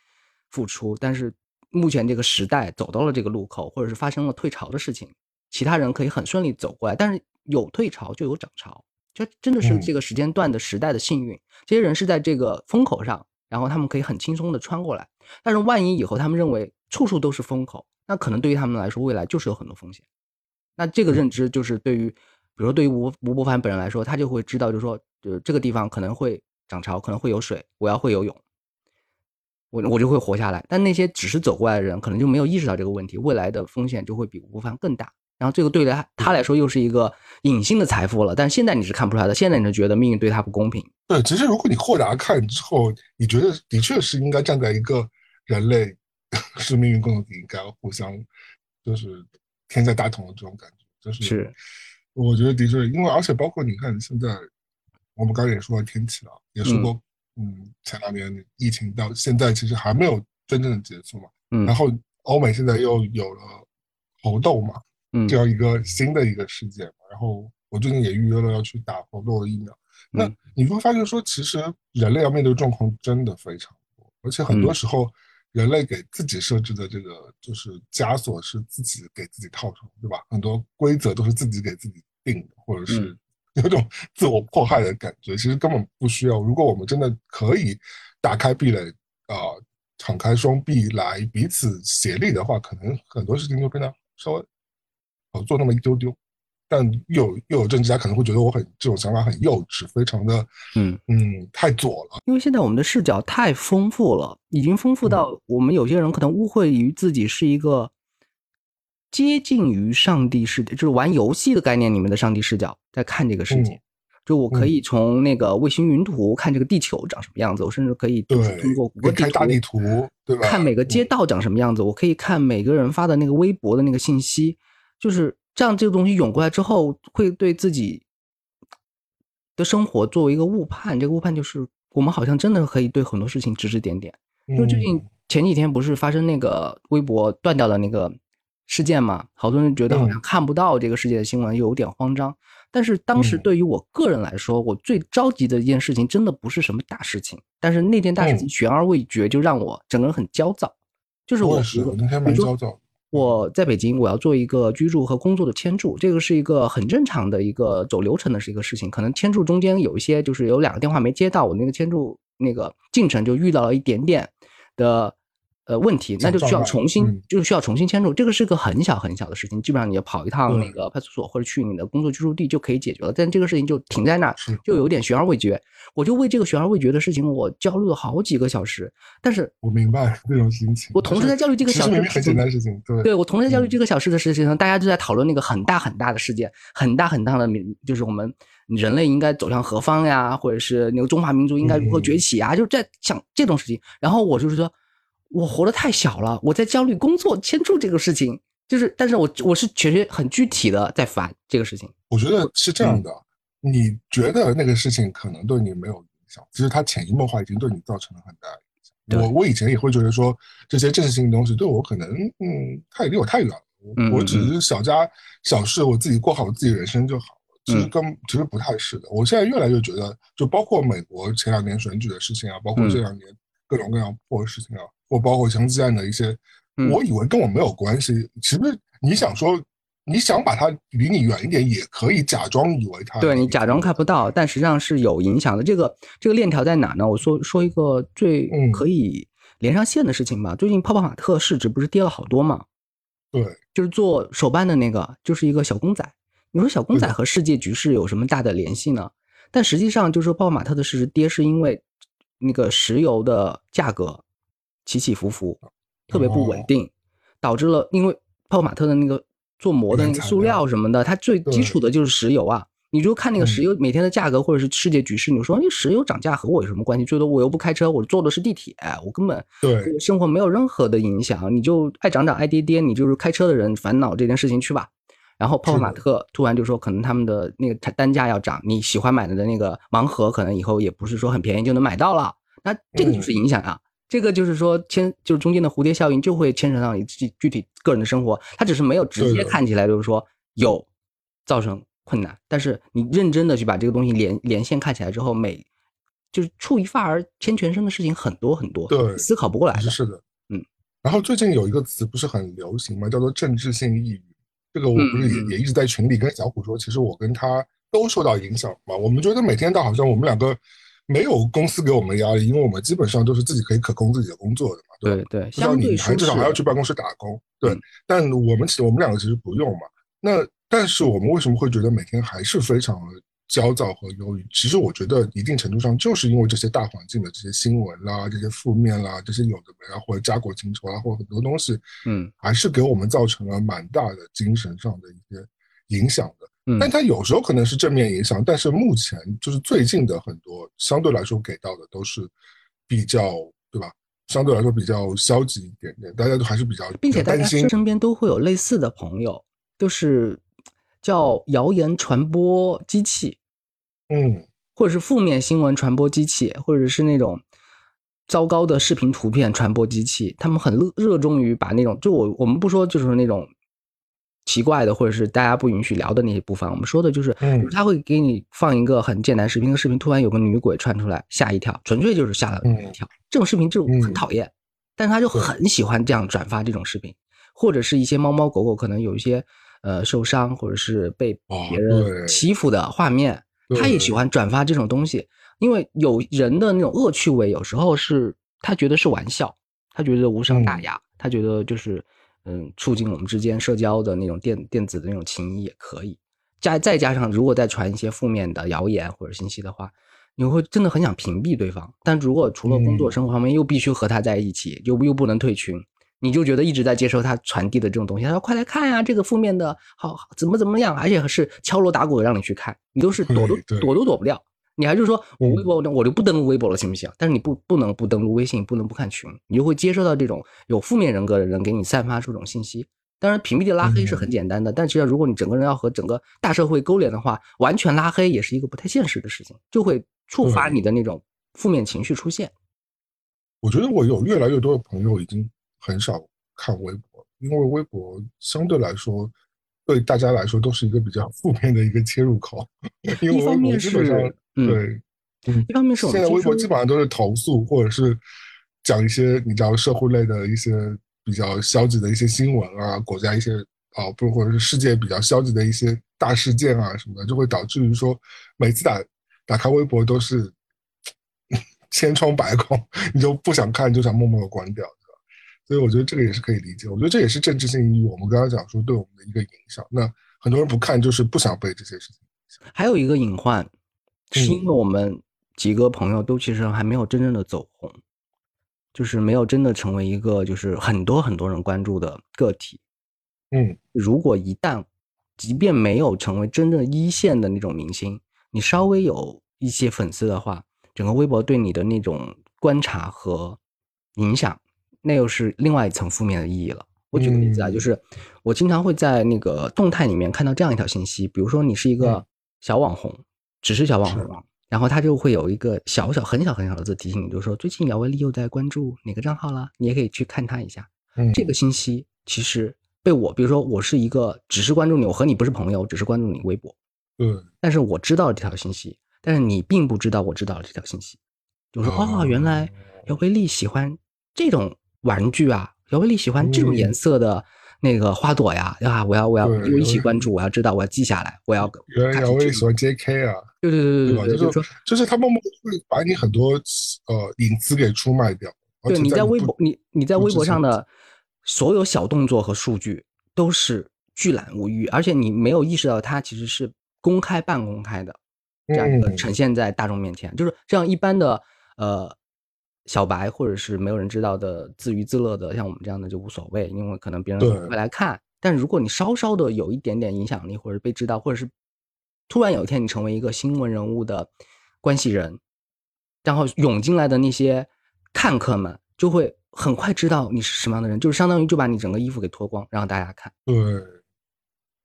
付出，但是目前这个时代走到了这个路口，或者是发生了退潮的事情，其他人可以很顺利走过来，但是有退潮就有涨潮，这真的是这个时间段的时代的幸运。这些人是在这个风口上，然后他们可以很轻松的穿过来，但是万一以后他们认为处处都是风口，那可能对于他们来说，未来就是有很多风险。那这个认知就是对于。比如说，对于吴吴伯凡本人来说，他就会知道，就是说，就这个地方可能会涨潮，可能会有水，我要会游泳，我我就会活下来。但那些只是走过来的人，可能就没有意识到这个问题，未来的风险就会比吴伯凡更大。然后这个对他他来说又是一个隐性的财富了。但现在你是看不出来的，现在你是觉得命运对他不公平。对，其实如果你豁达看之后，你觉得的确是应该站在一个人类 是命运共同体，应该互相就是天下大同的这种感觉，就是是。我觉得的确，因为而且包括你看，现在我们刚才也说了天气了，也说过，嗯，前两年疫情到现在其实还没有真正的结束嘛。嗯。然后欧美现在又有了猴痘嘛，嗯，这样一个新的一个事件嘛。然后我最近也预约了要去打猴痘的疫苗。那你会发现说，其实人类要面对的状况真的非常多，而且很多时候人类给自己设置的这个就是枷锁是自己给自己套上，对吧？很多规则都是自己给自己。定或者是 有种自我迫害的感觉，其实根本不需要。如果我们真的可以打开壁垒啊，敞开双臂来彼此协力的话，可能很多事情就变得稍微好做那么一丢丢。但又又有政治家可能会觉得我很这种想法很幼稚，非常的嗯嗯太左了。因为现在我们的视角太丰富了，已经丰富到我们有些人可能误会于自己是一个接近于上帝视角，就是玩游戏的概念里面的上帝视角在看这个世界。嗯就我可以从那个卫星云图看这个地球长什么样子，我甚至可以就是通过谷歌地图图，对吧？看每个街嗯道长什么样子，我可以看每个人发的那个微博的那个信息，就是这样。这个东西涌过来之后，会对自己的生活作为一个误判。这个误判就是，我们好像真的可以对很多事情指指点点。就最近嗯前几天不是发生那个微博断掉了那个事件嘛？好多人觉得好像嗯看不到这个世界的新闻，又有点慌张。但是当时嗯对于我个人来说，我最着急的一件事情，真的不是什么大事情，但是那件大事情嗯悬而未决，就让我整个人很焦躁。就是我是，那天蛮焦躁。我在北京，我要做一个居住和工作的签注，这个是一个很正常的一个走流程的是一个事情。可能签注中间有一些就是有两个电话没接到，我那个签注那个进程就遇到了一点点的呃问题，那就需要重新、嗯就是需要重新签注。这个是个很小很小的事情，基本上你要跑一趟那个派出所或者去你的工作居住地就可以解决了。但这个事情就停在那儿，就有点悬而未决。我就为这个悬而未决的事情，我焦虑了好几个小时。但是我明白这种心情。我同时在焦虑这个小事实明明很简单的事情，对对我同时在焦虑嗯这个小事的事情上，大家就在讨论那个很大很大的事件，很大很大的民，就是我们人类应该走向何方呀，或者是那个中华民族应该如何崛起啊，就是在想这种事情。然后我就是说，我活得太小了，我在焦虑工作签注这个事情，就是，但是我我是确实很具体的在烦这个事情。我觉得是这嗯样的，你觉得那个事情可能对你没有影响，其实它潜移默化已经对你造成了很大的影响。我我以前也会觉得说这些政治性的东西对我可能嗯太离我太远了，我嗯我只是小家小事，我自己过好我自己人生就好了。其实跟其实不太是的。我现在越来越觉得，就包括美国前两年选举的事情啊，包括嗯这两年各种各样破的事情啊，或包括枪击案的一些，嗯我以为跟我没有关系。其实你想说，你想把它离你远一点，也可以假装以为它对你假装看不到，但实际上是有影响的。这个这个链条在哪呢？我说说一个最嗯可以连上线的事情吧。最近泡泡玛特市值不是跌了好多吗？对，就是做手办的那个，就是一个小公仔。你说小公仔和世界局势有什么大的联系呢？但实际上，就是说泡泡玛特的市值跌，是因为那个石油的价格起起伏伏，特别不稳哦定，导致了因为泡泡玛特的那个做膜的那个塑料什么的，它最基础的就是石油啊。你就看那个石油每天的价格，或者是世界局势，你说那石油涨价和我有什么关系？最多我又不开车，我坐的是地铁，我根本对对生活没有任何的影响。你就爱涨涨爱跌跌，你就是开车的人烦恼这件事情去吧。然后泡泡玛特突然就说，可能他们的那个单价要涨，你喜欢买的那个盲盒，可能以后也不是说很便宜就能买到了。那这个就是影响啊，这个就是说牵，就是中间的蝴蝶效应就会牵扯到你自己具体个人的生活，它只是没有直接看起来就是说有造成困难，但是你认真的去把这个东西连连线看起来之后，每就是触一发而牵全身的事情很多很多，对思考不过来的是。是的，嗯。然后最近有一个词不是很流行嘛？叫做政治性抑郁。这个我不是也、也一直在群里跟小虎说，其实我跟他都受到影响嘛。我们觉得每天到好像我们两个没有公司给我们压力，因为我们基本上都是自己可以可控自己的工作的嘛，吧？对对，至少你还至少还要去办公室打工，对。嗯但我们其实我们两个其实不用嘛。那但是我们为什么会觉得每天还是非常焦躁和忧郁？其实我觉得一定程度上就是因为这些大环境的这些新闻啦、这些负面啦、这些有的没啊，或者家国情仇啊，或者很多东西，嗯，还是给我们造成了蛮大的精神上的一些影响的。嗯但它有时候可能是正面影响，但是目前就是最近的很多相对来说给到的都是比较，对吧？相对来说比较消极一点点，大家都还是比较并且担心。身边都会有类似的朋友，就是叫谣言传播机器，嗯，或者是负面新闻传播机器，或者是那种糟糕的视频图片传播机器，他们很热热衷于把那种，就我我们不说就是那种奇怪的，或者是大家不允许聊的那些部分，我们说的就是，嗯他会给你放一个很简单视频，那个视频突然有个女鬼窜出来，吓一跳，纯粹就是吓了你一跳。这种视频就很嗯讨厌，但是他就很喜欢这样转发这种视频，或者是一些猫猫狗狗可能有一些呃受伤或者是被哦别人欺负的画面，他也喜欢转发这种东西，因为有人的那种恶趣味，有时候是他觉得是玩笑，他觉得无伤大嗯。雅，他觉得就是嗯促进我们之间社交的那种电电子的那种情谊也可以。加再加上如果再传一些负面的谣言或者信息的话，你会真的很想屏蔽对方。但如果除了工作生活方面又必须和他在一起，又又不能退群，你就觉得一直在接收他传递的这种东西。他说：“快来看呀，这个负面的好怎么怎么样，而且是敲锣打鼓的让你去看，你都是躲都躲都躲不掉。你还是说我微博我就不登录微博了，行不行？但是你不不能不登录微信，不能不看群，你就会接收到这种有负面人格的人给你散发出这种信息。”当然，屏蔽的拉黑是很简单的，但其实如果你整个人要和整个大社会勾连的话，完全拉黑也是一个不太现实的事情，就会触发你的那种负面情绪出现。我觉得我有越来越多的朋友已经很少看微博，因为微博相对来说对大家来说都是一个比较负面的一个切入口。因为微博基本上对，嗯，一方面是现在微博基本上都是投诉或者是讲一些你知道社会类的一些。比较消极的一些新闻啊，国家一些啊，不或者是世界比较消极的一些大事件啊什么的，就会导致于说，每次打打开微博都是 千疮百孔，你就不想看，就想默默的关掉？所以我觉得这个也是可以理解。我觉得这也是政治性意义。我们刚刚讲说对我们的一个影响。那很多人不看，就是不想被这些事情。还有一个隐患，是因为我们几个朋友都其实还没有真正的走红。就是没有真的成为一个就是很多很多人关注的个体，嗯，如果一旦，即便没有成为真正一线的那种明星，你稍微有一些粉丝的话，整个微博对你的那种观察和影响，那又是另外一层负面的意义了。我举个例子啊，就是我经常会在那个动态里面看到这样一条信息，比如说你是一个小网红，只是小网红。然后他就会有一个小小很小很小的字提醒你，就是说最近姚威利又在关注哪个账号了，你也可以去看他一下。嗯，这个信息其实被我，比如说我是一个只是关注你，我和你不是朋友，只是关注你微博。嗯，但是我知道了这条信息，但是你并不知道我知道了这条信息，就说哦，原来姚威利喜欢这种玩具啊，姚威利喜欢这种颜色的。那个花朵呀，啊，我要我要我一起关注，我要知道，我要记下来，我要。原来我也喜欢 J.K. 啊，对对对对对，就是说就是他默默会把你很多呃隐私给出卖掉。对，你在微博，你你在微博上的所有小动作和数据都是巨览无余，而且你没有意识到它其实是公开半公开的这样一个呈现在大众面前，就是这样一般的呃。小白或者是没有人知道的自娱自乐的，像我们这样的就无所谓，因为可能别人会来看。但如果你稍稍的有一点点影响力，或者被知道，或者是突然有一天你成为一个新闻人物的关系人，然后涌进来的那些看客们就会很快知道你是什么样的人，就是相当于就把你整个衣服给脱光，让大家看。对，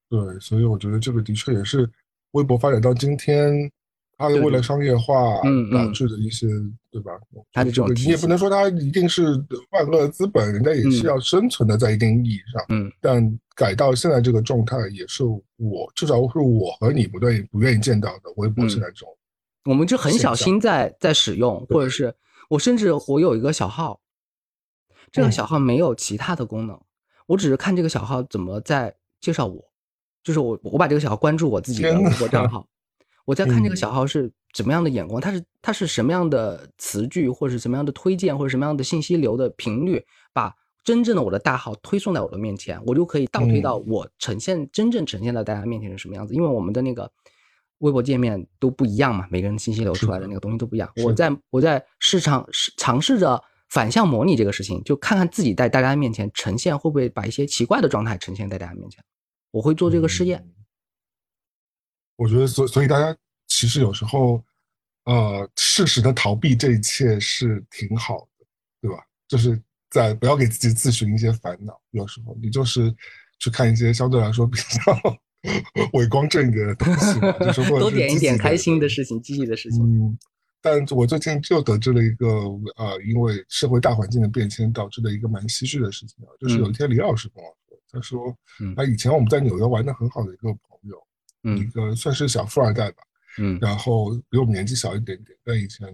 对，所以我觉得这个的确也是微博发展到今天。它为了商业化导致的一些，对吧？他的这种，你也不能说他一定是万恶资本，人家也是要生存的，在一定意义上。嗯，但改到现在这个状态，也是我至少是我和你不愿意不愿意见到的。微博现在这种，我们就很小心在在使用，或者是我甚至我有一个小号，这个小号没有其他的功能，我只是看这个小号怎么在介绍我，就是我我把这个小号关注我自己的微博账号。我在看这个小号是怎么样的眼光，它是它是什么样的词句，或者是什么样的推荐，或者什么样的信息流的频率，把真正的我的大号推送在我的面前，我就可以倒推到我呈现真正呈现在大家面前是什么样子。因为我们的那个微博界面都不一样嘛，每个人信息流出来的那个东西都不一样。我在我在市场尝试着反向模拟这个事情，就看看自己在大家面前呈现会不会把一些奇怪的状态呈现在大家面前。我会做这个试验。我觉得，所所以大家其实有时候，呃，适时的逃避这一切是挺好的，对吧？就是在不要给自己自寻一些烦恼。有时候你就是去看一些相对来说比较 伪光正一点的东西，就是多点一点开心的事情、积极的事情。嗯，但我最近就得知了一个呃，因为社会大环境的变迁导致的一个蛮唏嘘的事情啊，就是有一天李老师跟我说，他说，他以前我们在纽约玩的很好的一个朋友。嗯一个算是小富二代吧，嗯，然后比我们年纪小一点点，但以前，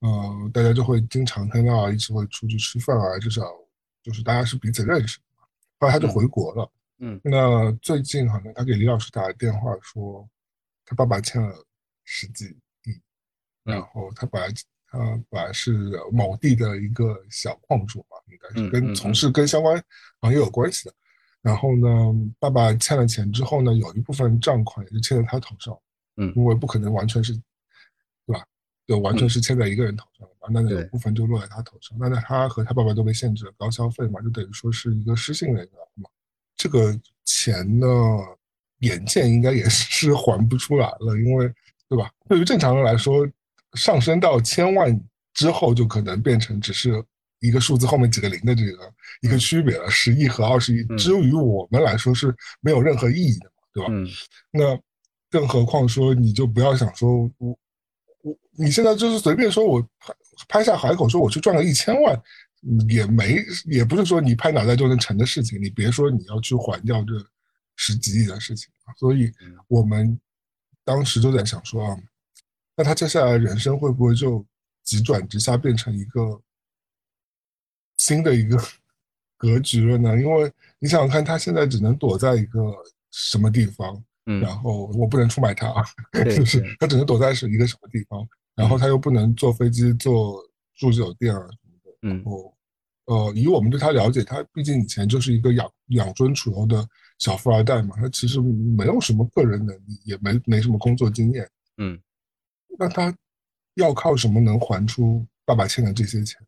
呃，大家就会经常看到，一起会出去吃饭啊，至少就是大家是彼此认识的嘛。后来他就回国了，嗯，那最近好像他给李老师打了电话说，他爸爸欠了十几亿，然后他本来他本来是某地的一个小矿主嘛，应该是跟从事跟相关行业有关系的。然后呢，爸爸欠了钱之后呢，有一部分账款也是欠在他头上，嗯，因为不可能完全是，对吧？就完全是欠在一个人头上嘛，那有部分就落在他头上。那那他和他爸爸都被限制了高消费嘛，就等于说是一个失信人员嘛。这个钱呢，眼见应该也是还不出来了，因为，对吧？对于正常人来说，上升到千万之后，就可能变成只是一个数字后面几个零的这个一个区别了，十亿和二十亿。至于我们来说是没有任何意义的嘛，对吧？嗯那更何况说，你就不要想说，我我你现在就是随便说我拍拍下海口，说我去赚个一千万。也没，也不是说你拍脑袋就能成的事情。你别说你要去还掉这十几亿的事情所以我们当时就在想说啊，那他接下来人生会不会就急转直下变成一个新的一个格局了呢？因为你想想看，他现在只能躲在一个什么地方，嗯，然后我不能出卖他，就是他只能躲在是一个什么地方，然后他又不能坐飞机、坐住酒店啊什么的，嗯，哦。呃，以我们对他了解，他毕竟以前就是一个养养尊处优的小富二代嘛，他其实没有什么个人能力，也没没什么工作经验。嗯，那他要靠什么能还出爸爸欠的这些钱？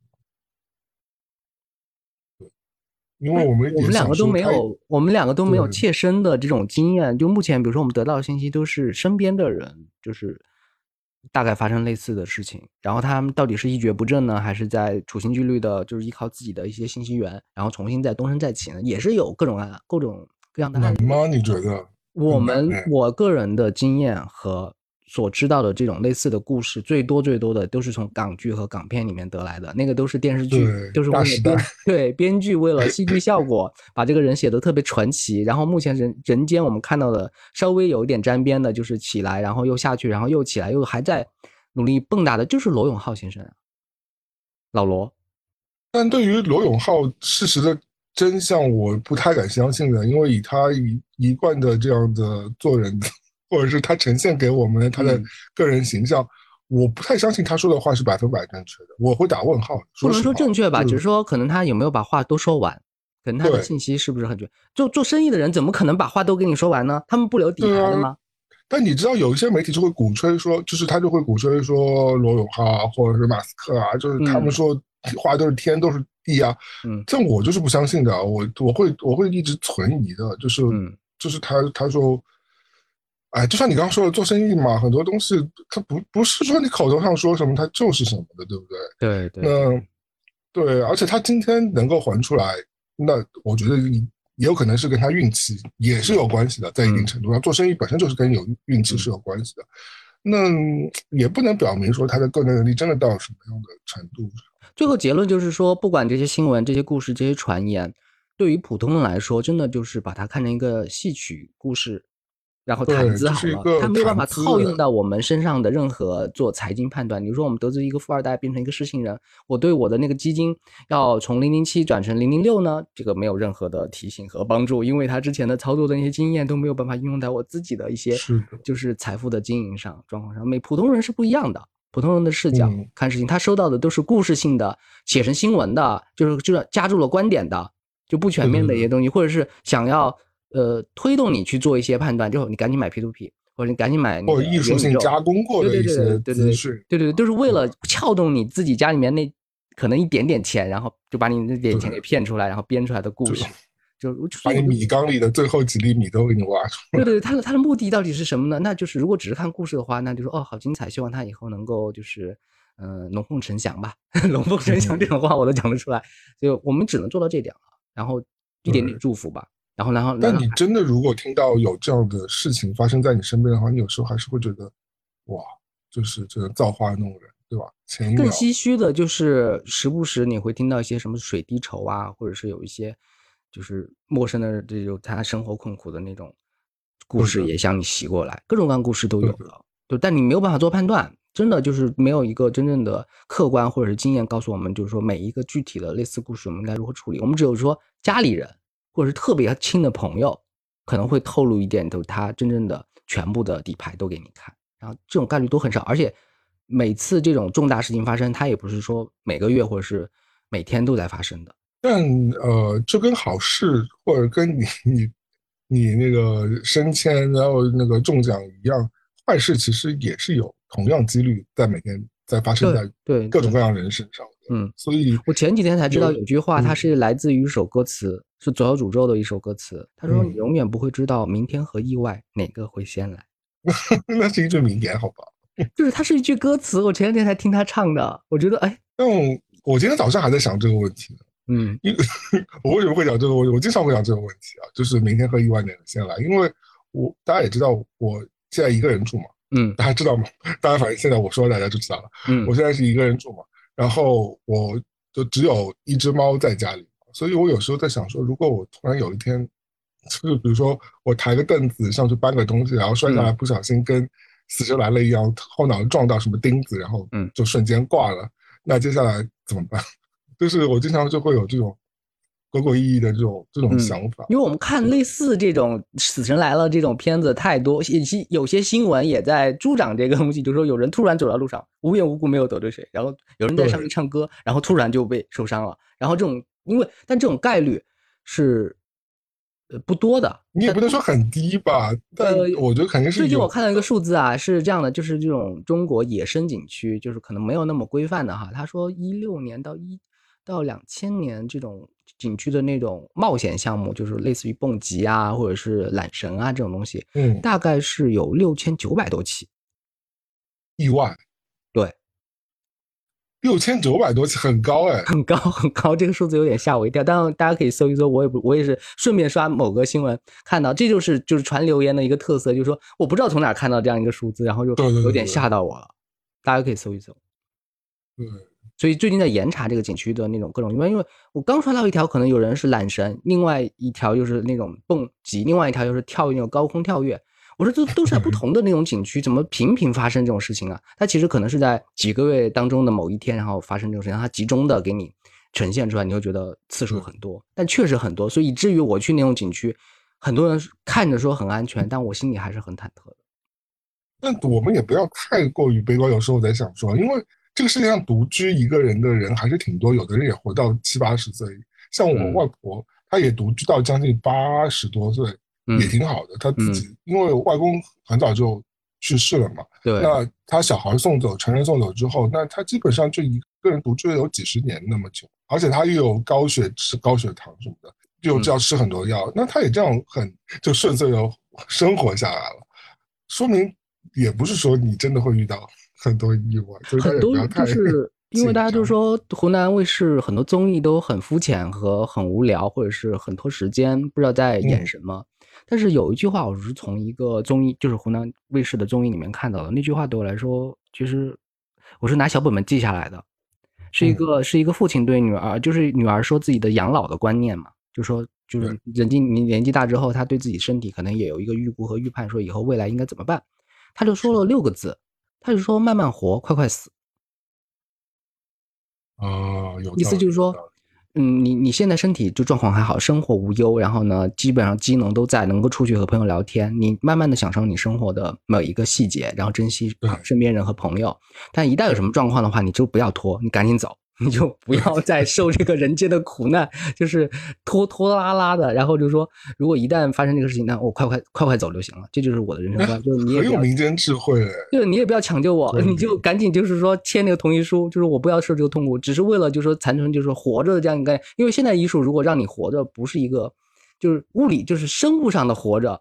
因为我们我们两个都没有，我们两个都没有切身的这种经验。就目前，比如说我们得到的信息都是身边的人，就是。大概发生类似的事情，然后他们到底是一蹶不振呢，还是在处心积虑的，就是依靠自己的一些信息源，然后重新再东山再起呢？也是有各种啊，各种各样的。难吗？你觉得？我们我个人的经验和。所知道的这种类似的故事，最多最多的都是从港剧和港片里面得来的，那个都是电视剧，都是为了编对编剧为了戏剧效果，把这个人写的特别传奇。然后目前人人间我们看到的稍微有一点沾边的，就是起来，然后又下去，然后又起来，又还在努力蹦跶的，就是罗永浩先生，老罗。但对于罗永浩事实的真相，我不太敢相信的，因为以他一一贯的这样的做人。或者是他呈现给我们的他的个人形象，我不太相信他说的话是百分百正确的，我会打问号。不能说正确吧，只是说可能他有没有把话都说完，可能他的信息是不是很准？就做生意的人怎么可能把话都跟你说完呢？他们不留底牌的吗？但你知道有一些媒体就会鼓吹说，就是他就会鼓吹说罗永浩啊或者是马斯克啊，就是他们说话都是天都是地啊。嗯，这我就是不相信的，我我会我会一直存疑的，就是就是他他说。哎，就像你刚刚说的，做生意嘛，很多东西它不不是说你口头上说什么，它就是什么的，对不对？对对。那对，而且他今天能够还出来，那我觉得也有可能是跟他运气也是有关系的，在一定程度上，做生意本身就是跟有运气是有关系的。那也不能表明说他的个人能力真的到什么样的程度。最后结论就是说，不管这些新闻、这些故事、这些传言，对于普通人来说，真的就是把它看成一个戏曲故事。然后谈资好了，他没有办法套用到我们身上的任何做财经判断。比如说，我们得知一个富二代变成一个失信人，我对我的那个基金要从零零七转成零零六呢？这个没有任何的提醒和帮助，因为他之前的操作的那些经验都没有办法应用在我自己的一些就是财富的经营上状况上。每普通人是不一样的，普通人的视角看事情，他收到的都是故事性的，写成新闻的，就是就是加注了观点的，就不全面的一些东西，或者是想要。呃，推动你去做一些判断，就你赶紧买 P to P，或者你赶紧买或者艺术性加工过的一些资讯，对对对，都是为了撬动你自己家里面那可能一点点钱，然后就把你那点钱给骗出来，然后编出来的故事，就把你米缸里的最后几粒米都给你挖出来。对对，他的他的目的到底是什么呢？那就是如果只是看故事的话，那就说哦，好精彩，希望他以后能够就是嗯龙凤呈祥吧，龙凤呈祥这种话我都讲得出来，就我们只能做到这点了，然后一点点祝福吧。然后，然后，但你真的如果听到有这样的事情发生在你身边的话，你有时候还是会觉得，哇，就是这个造化弄人，对吧？更唏嘘的就是时不时你会听到一些什么水滴筹啊，或者是有一些就是陌生的这种他生活困苦的那种故事也向你袭过来，各种各样故事都有了。就但你没有办法做判断，真的就是没有一个真正的客观或者是经验告诉我们，就是说每一个具体的类似故事我们应该如何处理。我们只有说家里人。或者是特别亲的朋友，可能会透露一点，都他真正的全部的底牌都给你看，然后这种概率都很少，而且每次这种重大事情发生，它也不是说每个月或者是每天都在发生的。但呃，这跟好事或者跟你你你那个升迁然后那个中奖一样，坏事其实也是有同样几率在每天在发生在对各种各样人身上。嗯，所以我前几天才知道有句话，它是来自于一首歌词，是左小诅咒的一首歌词。他说：“你永远不会知道明天和意外哪个会先来。”那是一句名言，好吧？就是它是一句歌词，我前两天才听他唱的，我觉得哎。但我我今天早上还在想这个问题呢。嗯，因 我为什么会讲这个问题？我经常会讲这个问题啊，就是明天和意外哪个先来？因为我大家也知道，我现在一个人住嘛。嗯，大家知道吗？大家反正现在我说大家就知道了。嗯，我现在是一个人住嘛，然后我。就只有一只猫在家里，所以我有时候在想说，如果我突然有一天，就是比如说我抬个凳子上去搬个东西，然后摔下来，不小心跟死神来了一样，后脑撞到什么钉子，然后嗯，就瞬间挂了，那接下来怎么办？就是我经常就会有这种。鬼鬼异异的这种这种想法，因为我们看类似这种《死神来了》这种片子太多，有些有些新闻也在助长这个东西，就是说有人突然走到路上，无缘无故没有得罪谁，然后有人在上面唱歌，然后突然就被受伤了，然后这种因为但这种概率是呃不多的，你也不能说很低吧，但我觉得肯定是。最近我看到一个数字啊，是这样的，就是这种中国野生景区，就是可能没有那么规范的哈，他说一六年到一到两千年这种。景区的那种冒险项目，就是类似于蹦极啊，或者是缆绳啊这种东西，嗯，大概是有六千九百多起意外，对，六千九百多起很高哎，很高 很高，这个数字有点吓我一跳。但大家可以搜一搜，我也不，我也是顺便刷某个新闻看到，这就是就是传留言的一个特色，就是说我不知道从哪看到这样一个数字，然后就有点吓到我了。大家可以搜一搜，对。所以最近在严查这个景区的那种各种，因为因为我刚刷到一条，可能有人是缆绳，另外一条又是那种蹦极，另外一条又是跳那种高空跳跃。我说这都是在不同的那种景区，怎么频频发生这种事情啊？它其实可能是在几个月当中的某一天，然后发生这种事情，它集中的给你呈现出来，你会觉得次数很多，但确实很多，所以以至于我去那种景区，很多人看着说很安全，但我心里还是很忐忑的。但我们也不要太过于悲观，有时候我在想说，因为。这个世界上独居一个人的人还是挺多，有的人也活到七八十岁。像我外婆，她也独居到将近八十多岁，也挺好的。他自己因为外公很早就去世了嘛，对。那他小孩送走，成人送走之后，那他基本上就一个人独居了有几十年那么久，而且他又有高血吃高血糖什么的，就要吃很多药。那他也这样很就顺遂的生活下来了，说明也不是说你真的会遇到。很多意外，很多就是 因为大家就说湖南卫视很多综艺都很肤浅和很无聊，或者是很拖时间，不知道在演什么。但是有一句话，我是从一个综艺，就是湖南卫视的综艺里面看到的。那句话对我来说，其实我是拿小本本记下来的，是一个是一个父亲对女儿，就是女儿说自己的养老的观念嘛，就说就是人家你年纪大之后，他对自己身体可能也有一个预估和预判，说以后未来应该怎么办。他就说了六个字。他就说慢慢活，快快死。意思就是说，嗯，你你现在身体就状况还好，生活无忧，然后呢，基本上机能都在，能够出去和朋友聊天，你慢慢的享受你生活的每一个细节，然后珍惜身边人和朋友。但一旦有什么状况的话，你就不要拖，你赶紧走。你就不要 再受这个人间的苦难，就是拖拖拉拉的。然后就说，如果一旦发生这个事情，那我快快快快走就行了。这就是我的人生观。就是你也有民间智慧，就是你也不要抢救我，你就赶紧就是说签那个同意书，就是我不要受这个痛苦，只是为了就是说残存就是活着的这样一个概念。因为现在医术如果让你活着，不是一个就是物理就是生物上的活着，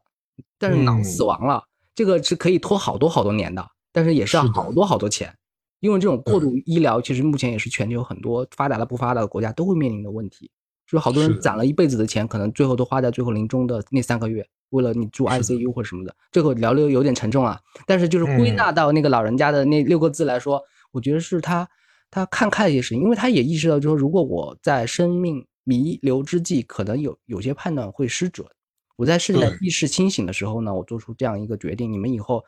但是脑死亡了，这个是可以拖好多好多年的，但是也是要好多好多钱。因为这种过度医疗，其实目前也是全球很多发达的、不发达的国家都会面临的问题。就是好多人攒了一辈子的钱，可能最后都花在最后临终的那三个月，为了你住 ICU 或者什么的。这个聊的有点沉重啊，但是就是归纳到那个老人家的那六个字来说，我觉得是他他看开了一些事情，因为他也意识到，就是如果我在生命弥留之际，可能有有些判断会失准。我在现在意识清醒的时候呢，我做出这样一个决定，你们以后。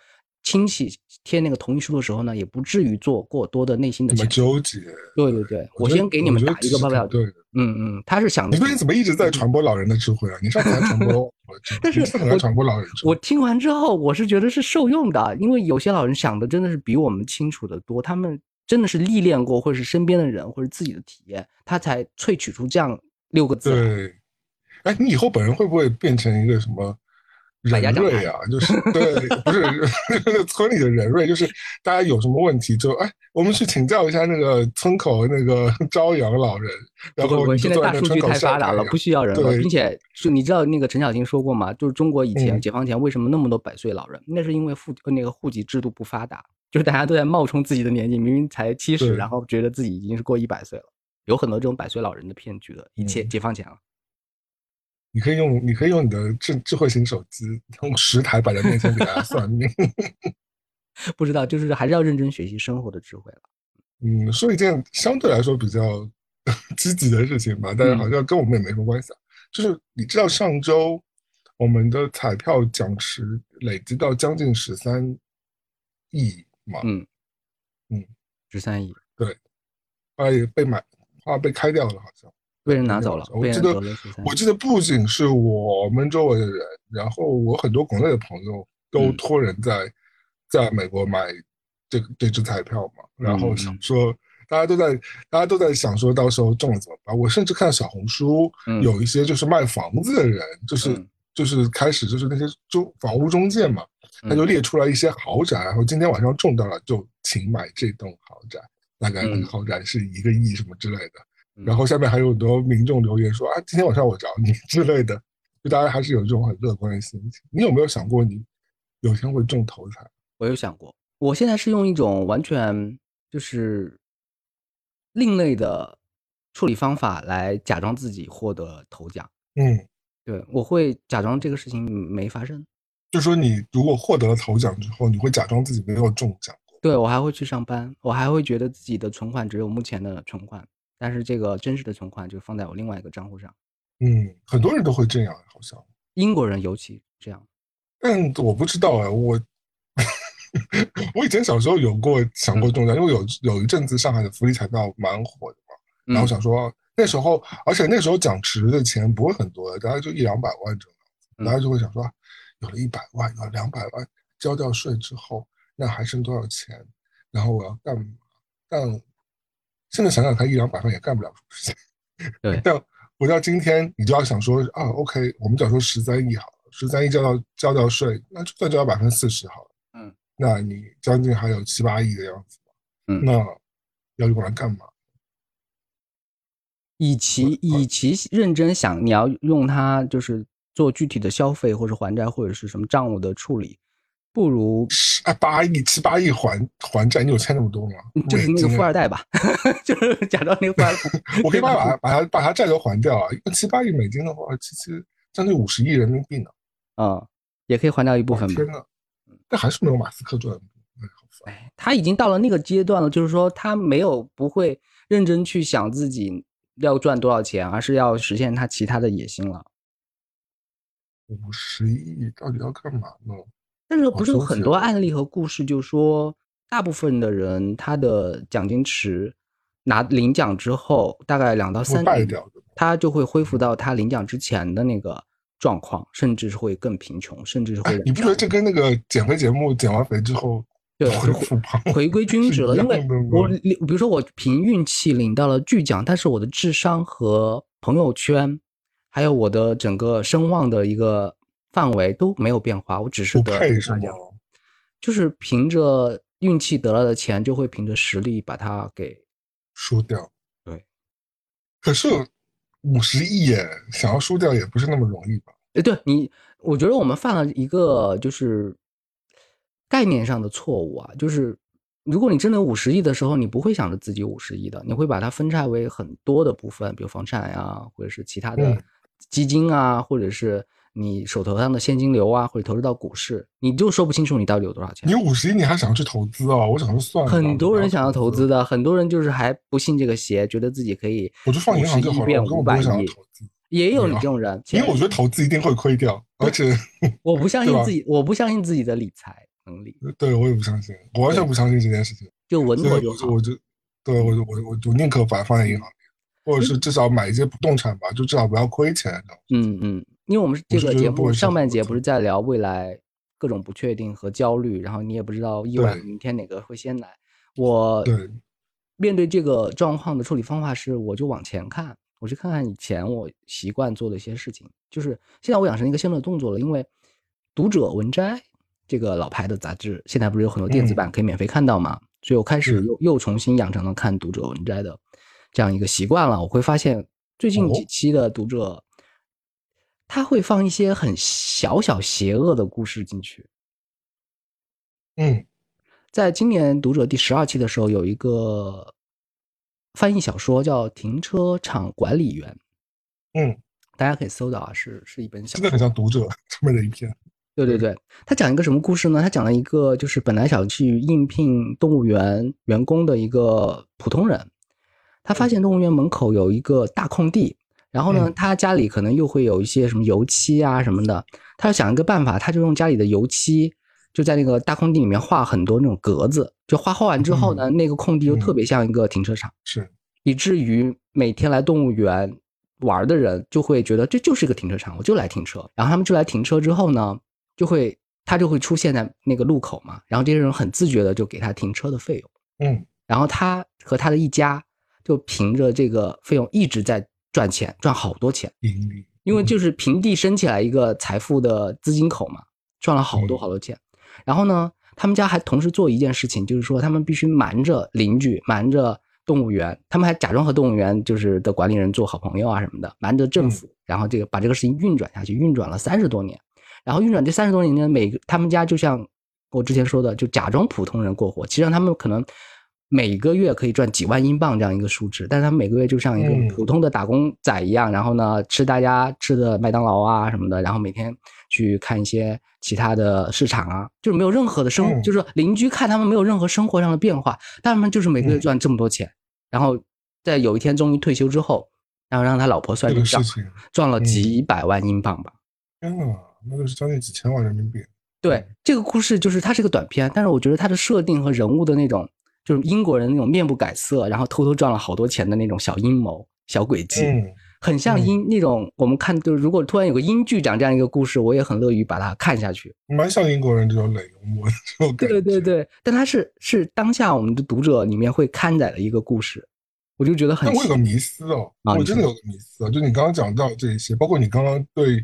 亲戚贴那个同意书的时候呢，也不至于做过多的内心的纠结。对对对，我先给你们打一个报表。对，嗯嗯，他是想。你最近怎么一直在传播老人的智慧啊？你上次还传播，但是很爱传播老人。我听完之后，我是觉得是受用的，因为有些老人想的真的是比我们清楚的多，他们真的是历练过，或者是身边的人，或者自己的体验，他才萃取出这样六个字。对，哎，你以后本人会不会变成一个什么？人瑞啊？就是对，不是 村里的人瑞，就是大家有什么问题就哎，我们去请教一下那个村口那个 朝阳老人。然后现在大数据太发达了，不需要人了，并且是你知道那个陈小青说过吗？就是中国以前解放前为什么那么多百岁老人？那是因为户那个户籍制度不发达，就是大家都在冒充自己的年纪，明明才七十，然后觉得自己已经是过一百岁了，有很多这种百岁老人的骗局的。一切解放前了。你可以用，你可以用你的智智慧型手机，用十台摆在面前给大家算命。不知道，就是还是要认真学习生活的智慧了。嗯，说一件相对来说比较 积极的事情吧，但是好像跟我们也没什么关系啊。就是你知道上周我们的彩票奖池累积到将近十三亿吗？嗯嗯，十三亿。对，哎，被买，啊，被开掉了，好像。被人拿走了。我记得，我记得不仅是我们周围的人，然后我很多国内的朋友都托人在在美国买这个这支彩票嘛，然后想说大家都在大家都在想说到时候中了怎么办？我甚至看小红书有一些就是卖房子的人，就是就是开始就是那些中房屋中介嘛，他就列出来一些豪宅，然后今天晚上中到了就请买这栋豪宅，大概那个豪宅是一个亿什么之类的。然后下面还有很多民众留言说啊，今天晚上我找你之类的，就大家还是有这种很乐观的心情。你有没有想过你有天会中头彩？我有想过，我现在是用一种完全就是另类的处理方法来假装自己获得头奖。嗯，对，我会假装这个事情没发生。就说你如果获得了头奖之后，你会假装自己没有中奖。对，我还会去上班，我还会觉得自己的存款只有目前的存款。但是这个真实的存款就放在我另外一个账户上。嗯，很多人都会这样，好像英国人尤其这样。嗯，我不知道哎，我 我以前小时候有过想过中奖，因为有有一阵子上海的福利彩票蛮火的嘛，然后想说那时候，而且那时候奖池的钱不会很多，大概就一两百万这样，大家就会想说，有了一百万，有了两百万，交掉税之后，那还剩多少钱？然后我要干嘛？但现在想想，他一两百万也干不了什么事情。对，但回到今天，你就要想说啊，OK，我们假说十三亿好了，十三亿交到交掉税，那就算交百分之四十好了。嗯，那你将近还有七八亿的样子。嗯，那要用来干嘛？以其以其认真想，你要用它就是做具体的消费，或者还债，或者是什么账务的处理。不如啊，八亿七八亿还还债，你有欠那么多吗？就是那个富二代吧，就是假装那个富二代。我可以把把把他把他债都还掉啊！七八亿美金的话，其实将近五十亿人民币呢。啊，也可以还掉一部分。天呐，但还是没有马斯克赚。哎，他已经到了那个阶段了，就是说他没有不会认真去想自己要赚多少钱，而是要实现他其他的野心了。五十亿到底要干嘛呢？但是不是有很多案例和故事，就说大部分的人他的奖金池拿领奖之后，大概两到三年，他就会恢复到他领奖之前的那个状况，甚至是会更贫穷，甚至是会。你不觉得这跟那个减肥节目减完肥之后对回归均值了？因为我比如说我凭运气领到了巨奖，但是我的智商和朋友圈，还有我的整个声望的一个。范围都没有变化，我只是得大奖，就是凭着运气得到的钱，就会凭着实力把它给输掉。对，可是五十亿耶，想要输掉也不是那么容易吧？哎，对你，我觉得我们犯了一个就是概念上的错误啊，就是如果你真的有五十亿的时候，你不会想着自己五十亿的，你会把它分拆为很多的部分，比如房产呀，或者是其他的基金啊，或者是。你手头上的现金流啊，或者投入到股市，你就说不清楚你到底有多少钱。你五十亿，你还想要去投资啊？我想说算了。很多人想要投资的，很多人就是还不信这个邪，觉得自己可以。我就放银行就好了，五百亿。也有你这种人，因为我觉得投资一定会亏掉，而且 我不相信自己，我不相信自己的理财能力。对，我也不相信，我完全不相信这件事情。就稳妥就好。我就对我我我我宁可把它放在银行里，或者是至少买一些不动产吧，就至少不要亏钱。嗯嗯。因为我们这个节目上半节不是在聊未来各种不确定和焦虑，然后你也不知道意外明天哪个会先来。我面对这个状况的处理方法是，我就往前看，我去看看以前我习惯做的一些事情。就是现在我养成一个新的动作了，因为读者文摘这个老牌的杂志，现在不是有很多电子版可以免费看到嘛？所以我开始又又重新养成了看读者文摘的这样一个习惯了。我会发现最近几期的读者，他会放一些很小小邪恶的故事进去。嗯，在今年读者第十二期的时候，有一个翻译小说叫《停车场管理员》。嗯，大家可以搜到啊，是是一本小说，真的很像读者上面的一篇。对对对，他讲一个什么故事呢？他讲了一个就是本来想去应聘动物园员工的一个普通人，他发现动物园门口有一个大空地，然后呢，他家里可能又会有一些什么油漆啊什么的，他要想一个办法，他就用家里的油漆。就在那个大空地里面画很多那种格子，就画画完之后呢，那个空地就特别像一个停车场，是，以至于每天来动物园玩的人就会觉得这就是一个停车场，我就来停车。然后他们就来停车之后呢，就会他就会出现在那个路口嘛，然后这些人很自觉的就给他停车的费用，嗯，然后他和他的一家就凭着这个费用一直在赚钱，赚好多钱，因为就是平地升起来一个财富的资金口嘛，赚了好多好多钱。然后呢，他们家还同时做一件事情，就是说他们必须瞒着邻居，瞒着动物园，他们还假装和动物园就是的管理人做好朋友啊什么的，瞒着政府，然后这个把这个事情运转下去，运转了三十多年。然后运转这三十多年呢，每个他们家就像我之前说的，就假装普通人过活，其实他们可能每个月可以赚几万英镑这样一个数值，但是他们每个月就像一个普通的打工仔一样，然后呢吃大家吃的麦当劳啊什么的，然后每天去看一些。其他的市场啊，就是没有任何的生，就是邻居看他们没有任何生活上的变化，但他们就是每个月赚这么多钱，然后在有一天终于退休之后，然后让他老婆算一账，赚了几百万英镑吧。天呐，那就是将近几千万人民币。对，这个故事就是它是个短片，但是我觉得它的设定和人物的那种，就是英国人那种面不改色，然后偷偷赚了好多钱的那种小阴谋、小诡计。很像英那种，我们看就是如果突然有个英剧讲这样一个故事，我也很乐于把它看下去。蛮像英国人这种冷幽默的这种感觉。对对对，但它是是当下我们的读者里面会刊载的一个故事，我就觉得很。我有个迷思哦，我真的有个迷思哦，就你刚刚讲到这些，包括你刚刚对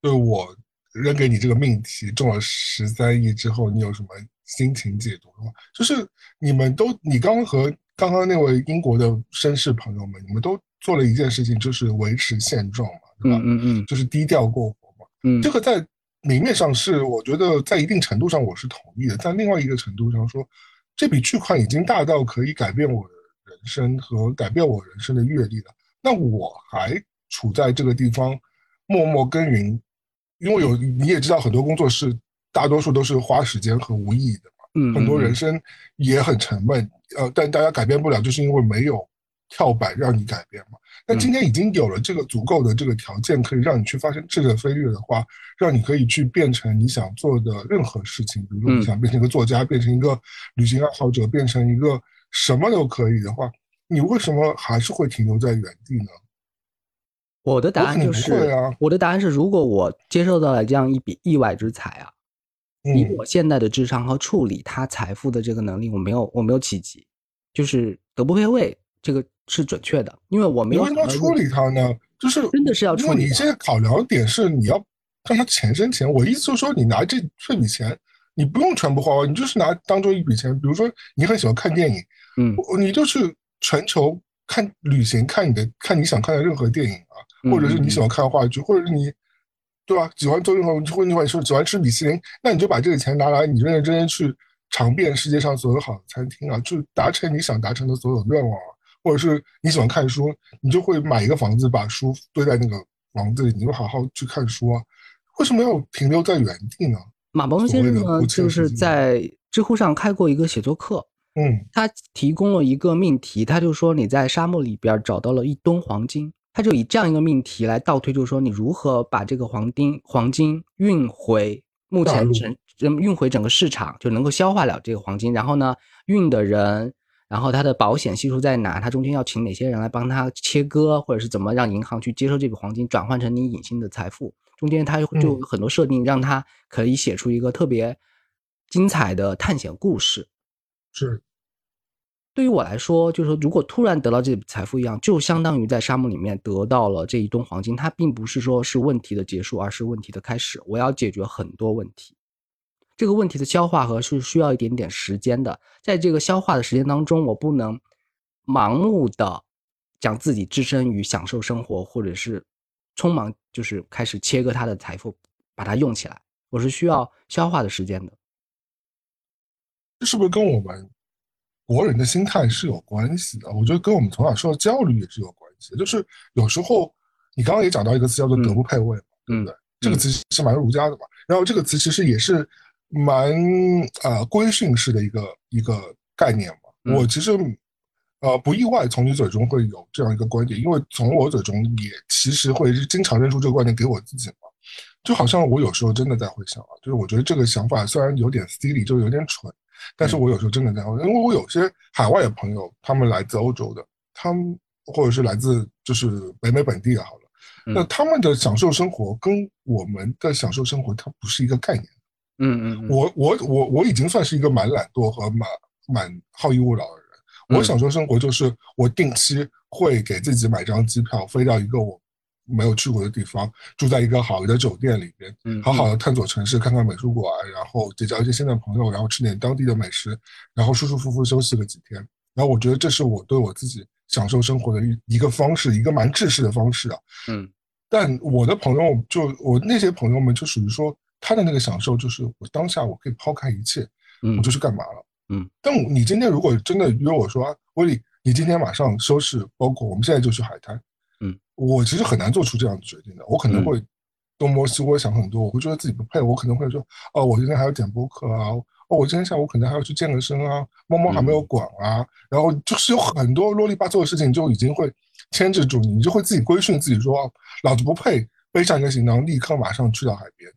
对我扔给你这个命题中了十三亿之后，你有什么心情解读的话？就是你们都，你刚刚和刚刚那位英国的绅士朋友们，你们都。做了一件事情，就是维持现状嘛，对吧？嗯嗯，就是低调过活嘛。嗯，这个在明面上是，我觉得在一定程度上我是同意的。在另外一个程度上说，这笔巨款已经大到可以改变我的人生和改变我人生的阅历了。那我还处在这个地方默默耕耘，因为有你也知道，很多工作是大多数都是花时间和无意义的嘛。嗯，很多人生也很沉闷。呃，但大家改变不了，就是因为没有。跳板让你改变嘛？那今天已经有了这个足够的这个条件，可以让你去发生质的飞跃的话，让你可以去变成你想做的任何事情。比如说你想变成一个作家，变成一个旅行爱好者，变成一个什么都可以的话，你为什么还是会停留在原地呢？我的答案就是，我的答案是，如果我接受到了这样一笔意外之财啊，以我现在的智商和处理他财富的这个能力，我没有，我没有企及，就是德不配位。这个是准确的，因为我没有。为什么要处理他呢？就是真的是要处理。因为你现在考量点是你要让他钱生钱。我意思就是说，你拿这这笔钱，你不用全部花完，你就是拿当做一笔钱。比如说，你很喜欢看电影，嗯，你就去全球看旅行，看你的看你想看的任何电影啊，或者是你喜欢看话剧，或者是你对吧？喜欢做任何，或者你说喜欢吃米其林，那你就把这个钱拿来，你认认真真去尝遍世界上所有好的餐厅啊，去达成你想达成的所有愿望啊。或者是你喜欢看书，你就会买一个房子，把书堆在那个房子里，你就好好去看书啊。为什么要停留在原地呢？马伯庸先生呢，就是在知乎上开过一个写作课，嗯，他提供了一个命题，他就说你在沙漠里边找到了一吨黄金，他就以这样一个命题来倒推，就是说你如何把这个黄金黄金运回目前整运回整个市场，就能够消化了这个黄金，然后呢，运的人。然后他的保险系数在哪？他中间要请哪些人来帮他切割，或者是怎么让银行去接收这笔黄金，转换成你隐性的财富？中间他就有很多设定，让他可以写出一个特别精彩的探险故事。是。对于我来说，就是说，如果突然得到这笔财富一样，就相当于在沙漠里面得到了这一吨黄金。它并不是说是问题的结束，而是问题的开始。我要解决很多问题，这个问题的消化和是需要一点点时间的。在这个消化的时间当中，我不能盲目的将自己置身于享受生活，或者是匆忙就是开始切割他的财富，把它用起来。我是需要消化的时间的。这是不是跟我们？国人的心态是有关系的，我觉得跟我们从小受的教育也是有关系的。就是有时候，你刚刚也讲到一个词叫做“德不配位”，嘛对不对？这个词是蛮儒家的嘛。然后这个词其实也是蛮呃规训式的一个一个概念嘛。我其实呃不意外从你嘴中会有这样一个观点，因为从我嘴中也其实会经常认出这个观点给我自己嘛。就好像我有时候真的在回想啊，就是我觉得这个想法虽然有点 silly，就有点蠢。但是我有时候真的这样，因为我有些海外的朋友，他们来自欧洲的，他们或者是来自就是北美本地的，好了，那他们的享受生活跟我们的享受生活，它不是一个概念。嗯嗯，我我我我已经算是一个蛮懒惰和蛮蛮好逸恶劳的人。我享受生活就是我定期会给自己买张机票，飞到一个我。没有去过的地方，住在一个好的酒店里边，嗯，好好的探索城市，看看美术馆，然后结交一些新的朋友，然后吃点当地的美食，然后舒舒服服休息个几天。然后我觉得这是我对我自己享受生活的一一个方式，一个蛮制式的方式啊。嗯，但我的朋友就我那些朋友们就属于说，他的那个享受就是我当下我可以抛开一切，嗯，我就去干嘛了。嗯，但你今天如果真的约我说，威利，你今天马上收拾包括，我们现在就去海滩。我其实很难做出这样的决定的，我可能会东摸西摸想很多，我会觉得自己不配，我可能会说，哦，我今天还要点播客啊，哦，我今天下午可能还要去健个身啊，猫猫还没有管啊，然后就是有很多啰里吧嗦的事情就已经会牵制住你，你就会自己规训自己说，老子不配背上一个行囊，立刻马上去到海边。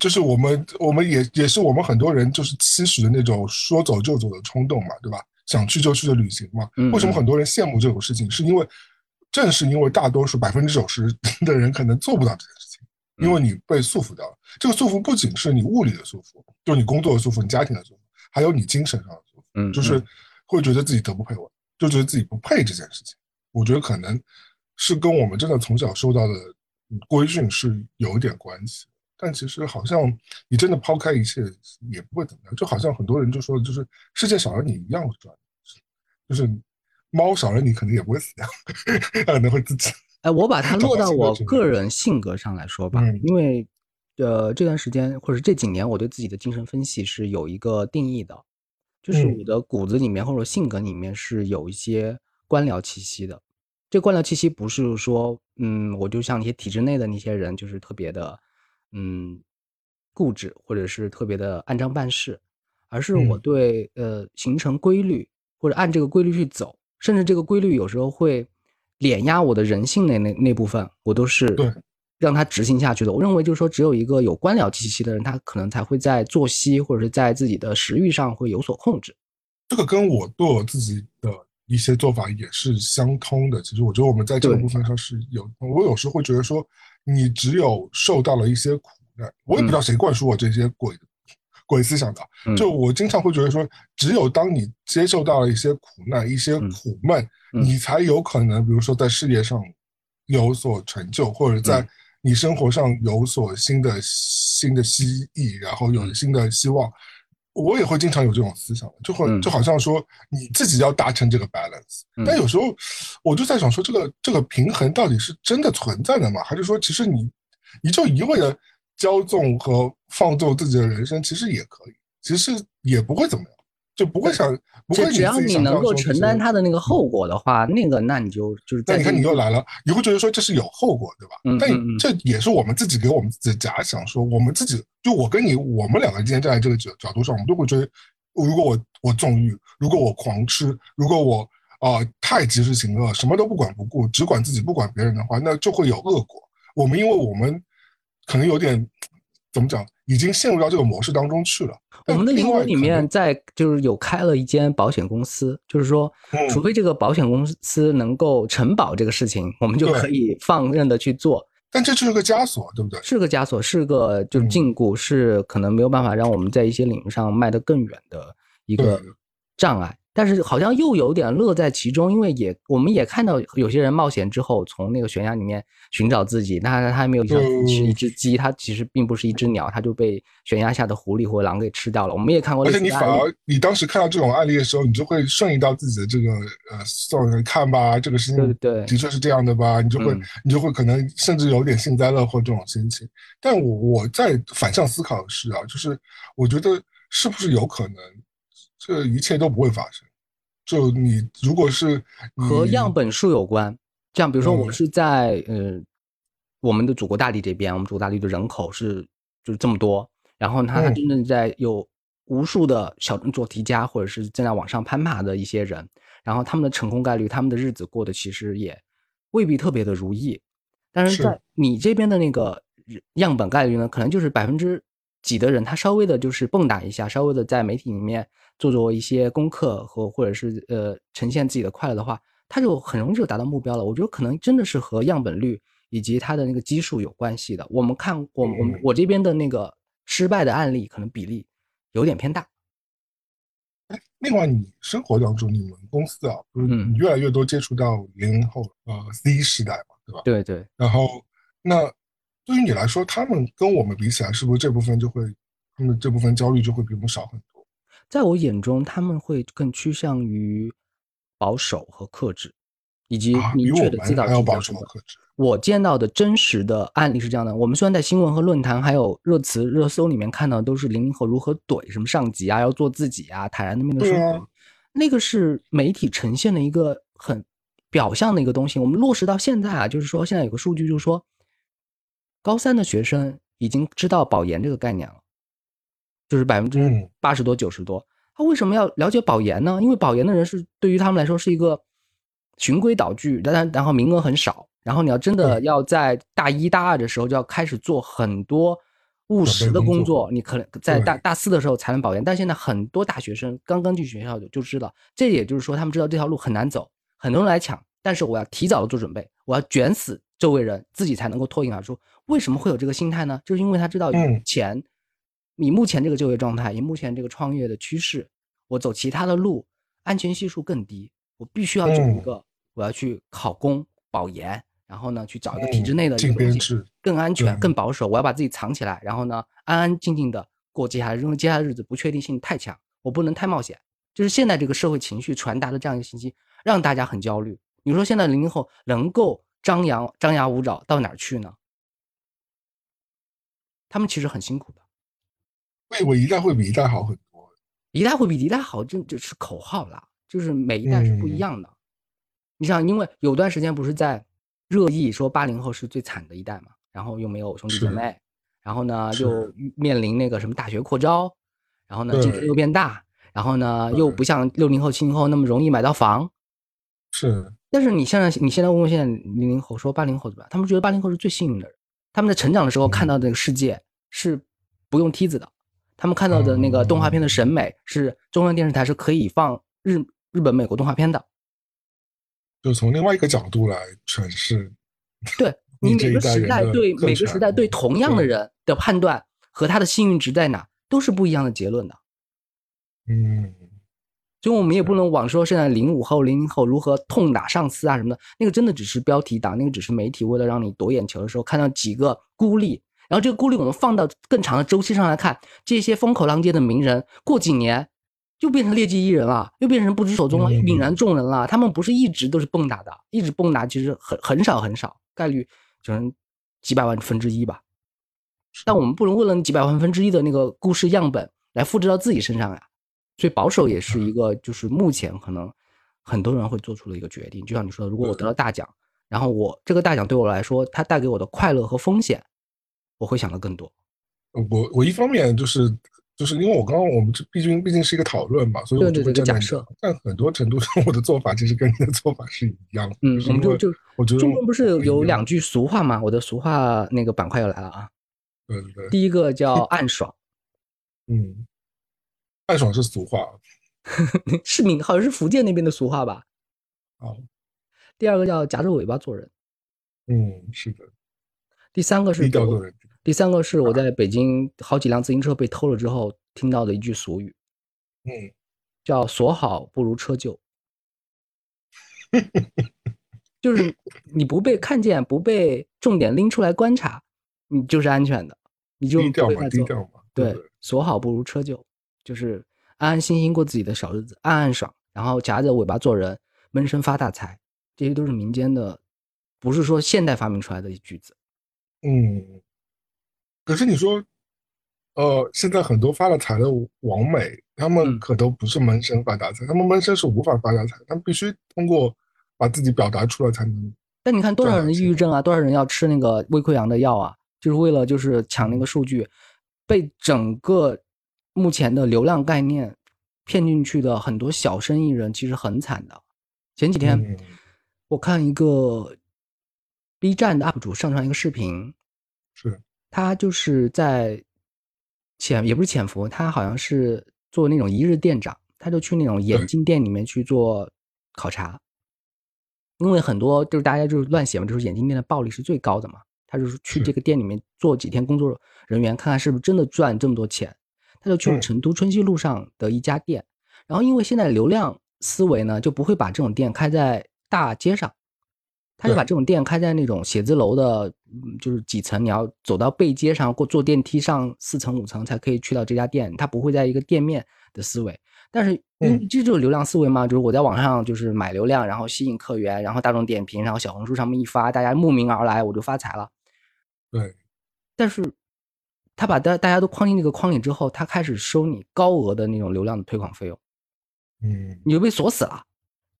就是我们，我们也也是我们很多人就是期许的那种说走就走的冲动嘛，对吧？想去就去的旅行嘛。为什么很多人羡慕这种事情？是因为。正是因为大多数百分之九十的人可能做不到这件事情，因为你被束缚掉了。这个束缚不仅是你物理的束缚，就是你工作的束缚、你家庭的束缚，还有你精神上的束缚。嗯，就是会觉得自己德不配位，就觉得自己不配这件事情。我觉得可能是跟我们真的从小受到的规训是有一点关系。但其实好像你真的抛开一切也不会怎么样，就好像很多人就说，就是世界少了你一样会转，就是。猫少了你可能也不会死掉，它可能会自己。哎，我把它落到我个人性格上来说吧，因为呃这段时间或者这几年，我对自己的精神分析是有一个定义的，就是我的骨子里面或者性格里面是有一些官僚气息的。这官僚气息不是说，嗯，我就像那些体制内的那些人，就是特别的，嗯，固执或者是特别的按章办事，而是我对呃形成规律或者按这个规律去走。甚至这个规律有时候会碾压我的人性那那那部分，我都是让它执行下去的。我认为就是说，只有一个有官僚气息的人，他可能才会在作息或者是在自己的食欲上会有所控制。这个跟我对我自己的一些做法也是相通的。其实我觉得我们在这个部分上是有，我有时候会觉得说，你只有受到了一些苦难，我也不知道谁灌输我这些鬼的。鬼思想的，就我经常会觉得说，只有当你接受到了一些苦难、一些苦闷，你才有可能，比如说在事业上有所成就，或者在你生活上有所新的新的希冀，然后有新的希望。我也会经常有这种思想，就会就好像说你自己要达成这个 balance，但有时候我就在想说，这个这个平衡到底是真的存在的吗？还是说其实你你就一味的？骄纵和放纵自己的人生，其实也可以，其实也不会怎么样，就不会想，不会只要你能够承担他的那个后果的话，那个那你就就是。但你看你又来了，你会觉得说这是有后果，对吧？嗯。但这也是我们自己给我们自己的假想，说我们自己就我跟你，我们两个今天站在这个角角度上，我们都会觉得，如果我我纵欲，如果我狂吃，如果我啊太及时行乐，什么都不管不顾，只管自己不管别人的话，那就会有恶果。我们因为我们。可能有点怎么讲，已经陷入到这个模式当中去了。我们的灵魂里面在就是有开了一间保险公司，就是说，除非这个保险公司能够承保这个事情，我们就可以放任的去做。但这就是个枷锁，对不对？是个枷锁，是个就是禁锢，是可能没有办法让我们在一些领域上迈得更远的一个障碍。但是好像又有点乐在其中，因为也我们也看到有些人冒险之后从那个悬崖里面寻找自己，那他还没有像是一只鸡，它其实并不是一只鸟，它就被悬崖下的狐狸或狼给吃掉了。我们也看过，而且你反而你当时看到这种案例的时候，你就会顺应到自己的这个呃，送人看吧，这个事情对的确是这样的吧，你就会你就会可能甚至有点幸灾乐祸这种心情。但我我在反向思考的是啊，就是我觉得是不是有可能？这一切都不会发生。就你如果是和样本数有关，这样比如说我是在呃我们的祖国大地这边，我们祖国大地的人口是就是这么多，然后他真正在有无数的小镇做题家或者是正在往上攀爬的一些人，然后他们的成功概率，他们的日子过得其实也未必特别的如意。但是在你这边的那个样本概率呢，可能就是百分之。几的人，他稍微的就是蹦跶一下，稍微的在媒体里面做做一些功课和或者是呃呈现自己的快乐的话，他就很容易就达到目标了。我觉得可能真的是和样本率以及他的那个基数有关系的。我们看我我我这边的那个失败的案例，可能比例有点偏大。哎，另外你生活当中，你们公司啊，就是你，越来越多接触到零零后呃 Z 时代嘛，对吧？对对。然后那。对于你来说，他们跟我们比起来，是不是这部分就会，他们这部分焦虑就会比我们少很多？在我眼中，他们会更趋向于保守和克制，以及明确的知道要保守和克制。我见到的真实的案例是这样的：我们虽然在新闻和论坛还有热词热搜里面看到都是零零后如何怼什么上级啊，要做自己啊，坦然的面对生活，那个是媒体呈现的一个很表象的一个东西。我们落实到现在啊，就是说现在有个数据，就是说。高三的学生已经知道保研这个概念了，就是百分之八十多、九十多。他为什么要了解保研呢？因为保研的人是对于他们来说是一个循规蹈矩，但然后名额很少。然后你要真的要在大一大二的时候就要开始做很多务实的工作，你可能在大大四的时候才能保研。但现在很多大学生刚刚进学校就就知道，这也就是说他们知道这条路很难走，很多人来抢。但是我要提早的做准备，我要卷死周围人，自己才能够脱颖而出。为什么会有这个心态呢？就是因为他知道钱，以目前这个就业状态，以目前这个创业的趋势，我走其他的路，安全系数更低。我必须要走一个，我要去考公保研，然后呢，去找一个体制内的一个东西，更安全、更保守。我要把自己藏起来，然后呢，安安静静的过接下来，因为接下来日子不确定性太强，我不能太冒险。就是现在这个社会情绪传达的这样一个信息，让大家很焦虑。你说现在零零后能够张扬张牙舞爪到哪儿去呢？他们其实很辛苦的，为我一代会比一代好很多，一代会比一代好，这就是口号啦，就是每一代是不一样的。你想，因为有段时间不是在热议说八零后是最惨的一代嘛，然后又没有兄弟姐妹，然后呢又面临那个什么大学扩招，然后呢竞争又变大，然后呢又不像六零后七零后那么容易买到房，是。但是你现在你现在问问现在零零后说八零后怎么样？他们觉得八零后是最幸运的人。他们在成长的时候看到这个世界是不用梯子的，他们看到的那个动画片的审美是中央电视台是可以放日日本、美国动画片的，就从另外一个角度来诠释。对你每个时代对每个时代对同样的人的判断和他的幸运值在哪，都是不一样的结论的。嗯。所以我们也不能往说现在零五后、零零后如何痛打上司啊什么的，那个真的只是标题党，那个只是媒体为了让你夺眼球的时候看到几个孤立。然后这个顾虑我们放到更长的周期上来看，这些风口浪尖的名人，过几年又变成劣迹艺人了，又变成不知所踪了，泯然众人了。他们不是一直都是蹦跶的，一直蹦跶其实很很少很少，概率只能几百万分之一吧。但我们不能为了几百万分之一的那个故事样本来复制到自己身上呀。所以保守也是一个，就是目前可能很多人会做出的一个决定。就像你说的，如果我得了大奖，然后我这个大奖对我来说，它带给我的快乐和风险，我会想的更多。我我一方面就是就是因为我刚刚我们这毕竟毕竟是一个讨论嘛，所以我就会假设。但很多程度上，我的做法其实跟你的做法是一样的。嗯，我们就就我觉得中国不是有两句俗话吗？我的俗话那个板块又来了啊。对对对。第一个叫 暗爽。嗯。暗爽是俗话，是闽好像是福建那边的俗话吧？哦，第二个叫夹着尾巴做人，嗯，是的。第三个是低调做人。第三个是我在北京好几辆自行车被偷了之后听到的一句俗语，嗯，叫锁好不如车旧，就是你不被看见，不被重点拎出来观察，你就是安全的，你就低调嘛，低调嘛。对，锁好不如车旧，就是安安心心过自己的小日子，暗暗爽，然后夹着尾巴做人，闷声发大财，这些都是民间的，不是说现代发明出来的句子。嗯，可是你说，呃，现在很多发了财的网美，他们可都不是闷声发大财，他们闷声是无法发大财，他们必须通过把自己表达出来才能。但你看多少人抑郁症啊，多少人要吃那个胃溃疡的药啊，就是为了就是抢那个数据。被整个目前的流量概念骗进去的很多小生意人其实很惨的。前几天我看一个 B 站的 UP 主上传一个视频，是他就是在潜也不是潜伏，他好像是做那种一日店长，他就去那种眼镜店里面去做考察，因为很多就是大家就是乱写嘛，就是眼镜店的暴利是最高的嘛。他就是去这个店里面做几天工作人员，看看是不是真的赚这么多钱。他就去了成都春熙路上的一家店，然后因为现在流量思维呢，就不会把这种店开在大街上，他就把这种店开在那种写字楼的，就是几层，你要走到背街上过坐电梯上四层五层才可以去到这家店，他不会在一个店面的思维。但是，嗯，这就是流量思维嘛，就是我在网上就是买流量，然后吸引客源，然后大众点评，然后小红书上面一发，大家慕名而来，我就发财了。对，但是他把大大家都框进那个框里之后，他开始收你高额的那种流量的推广费用，嗯，你就被锁死了，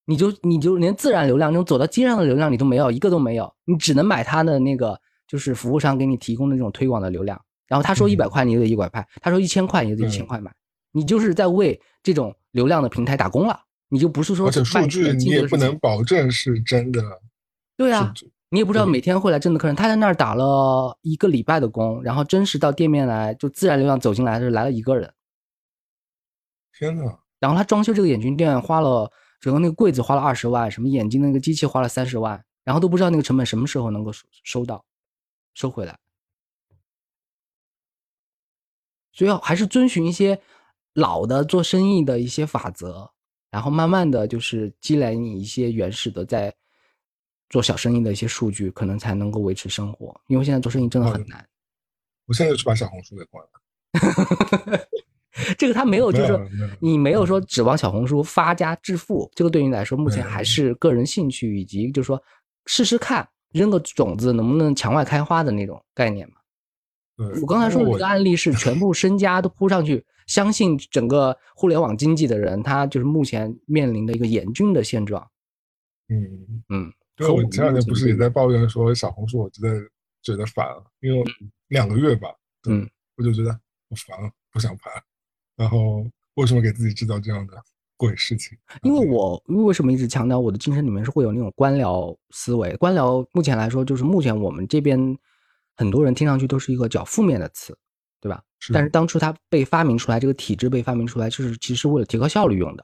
你就你就连自然流量那种走到街上的流量你都没有一个都没有，你只能买他的那个就是服务商给你提供的那种推广的流量，然后他说一百块你就得一百块，他说一千块你就得一千块买，你就是在为这种流量的平台打工了，你就不是说而且数据你也不能保证是真的，对啊。你也不知道每天会来真的客人，他在那儿打了一个礼拜的工，然后真实到店面来就自然流量走进来是来了一个人。天呐，然后他装修这个眼镜店花了整个那个柜子花了二十万，什么眼镜那个机器花了三十万，然后都不知道那个成本什么时候能够收收到收回来。所以还是遵循一些老的做生意的一些法则，然后慢慢的就是积累你一些原始的在。做小生意的一些数据，可能才能够维持生活，因为现在做生意真的很难。我现在就去把小红书给关了。这个他没有，就是你没有说指望小红书发家致富，这个对你来说目前还是个人兴趣，以及就是说试试看，扔个种子能不能墙外开花的那种概念嘛。我刚才说的一个案例是全部身家都扑上去，相信整个互联网经济的人，他就是目前面临的一个严峻的现状。嗯嗯。我前两天不是也在抱怨说小红书，我真的觉得烦了，因为两个月吧，嗯，我就觉得我烦了，不想拍。然后为什么给自己制造这样的鬼事情？因为我为什么一直强调我的精神里面是会有那种官僚思维？官僚目前来说，就是目前我们这边很多人听上去都是一个较负面的词，对吧？是但是当初它被发明出来，这个体制被发明出来，就是其实为了提高效率用的。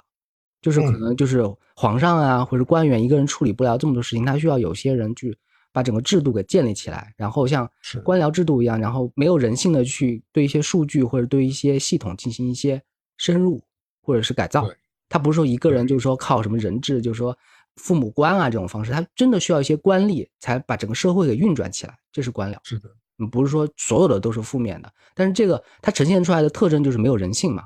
就是可能就是皇上啊，或者官员一个人处理不了这么多事情，他需要有些人去把整个制度给建立起来，然后像官僚制度一样，然后没有人性的去对一些数据或者对一些系统进行一些深入或者是改造。他不是说一个人就是说靠什么人治，就是说父母官啊这种方式，他真的需要一些官吏才把整个社会给运转起来。这是官僚，是的，不是说所有的都是负面的，但是这个它呈现出来的特征就是没有人性嘛，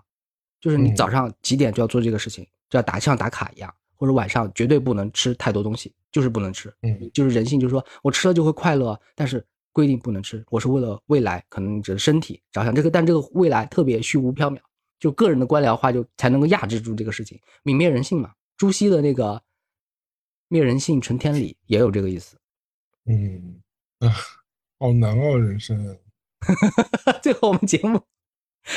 就是你早上几点就要做这个事情。就要打像打卡一样，或者晚上绝对不能吃太多东西，就是不能吃。嗯，就是人性，就是说我吃了就会快乐，但是规定不能吃。我是为了未来，可能你的身体着想。这个，但这个未来特别虚无缥缈，就个人的官僚化就才能够压制住这个事情，泯灭人性嘛。朱熹的那个灭人性存天理也有这个意思。嗯啊，好难哦，人生。最后我们节目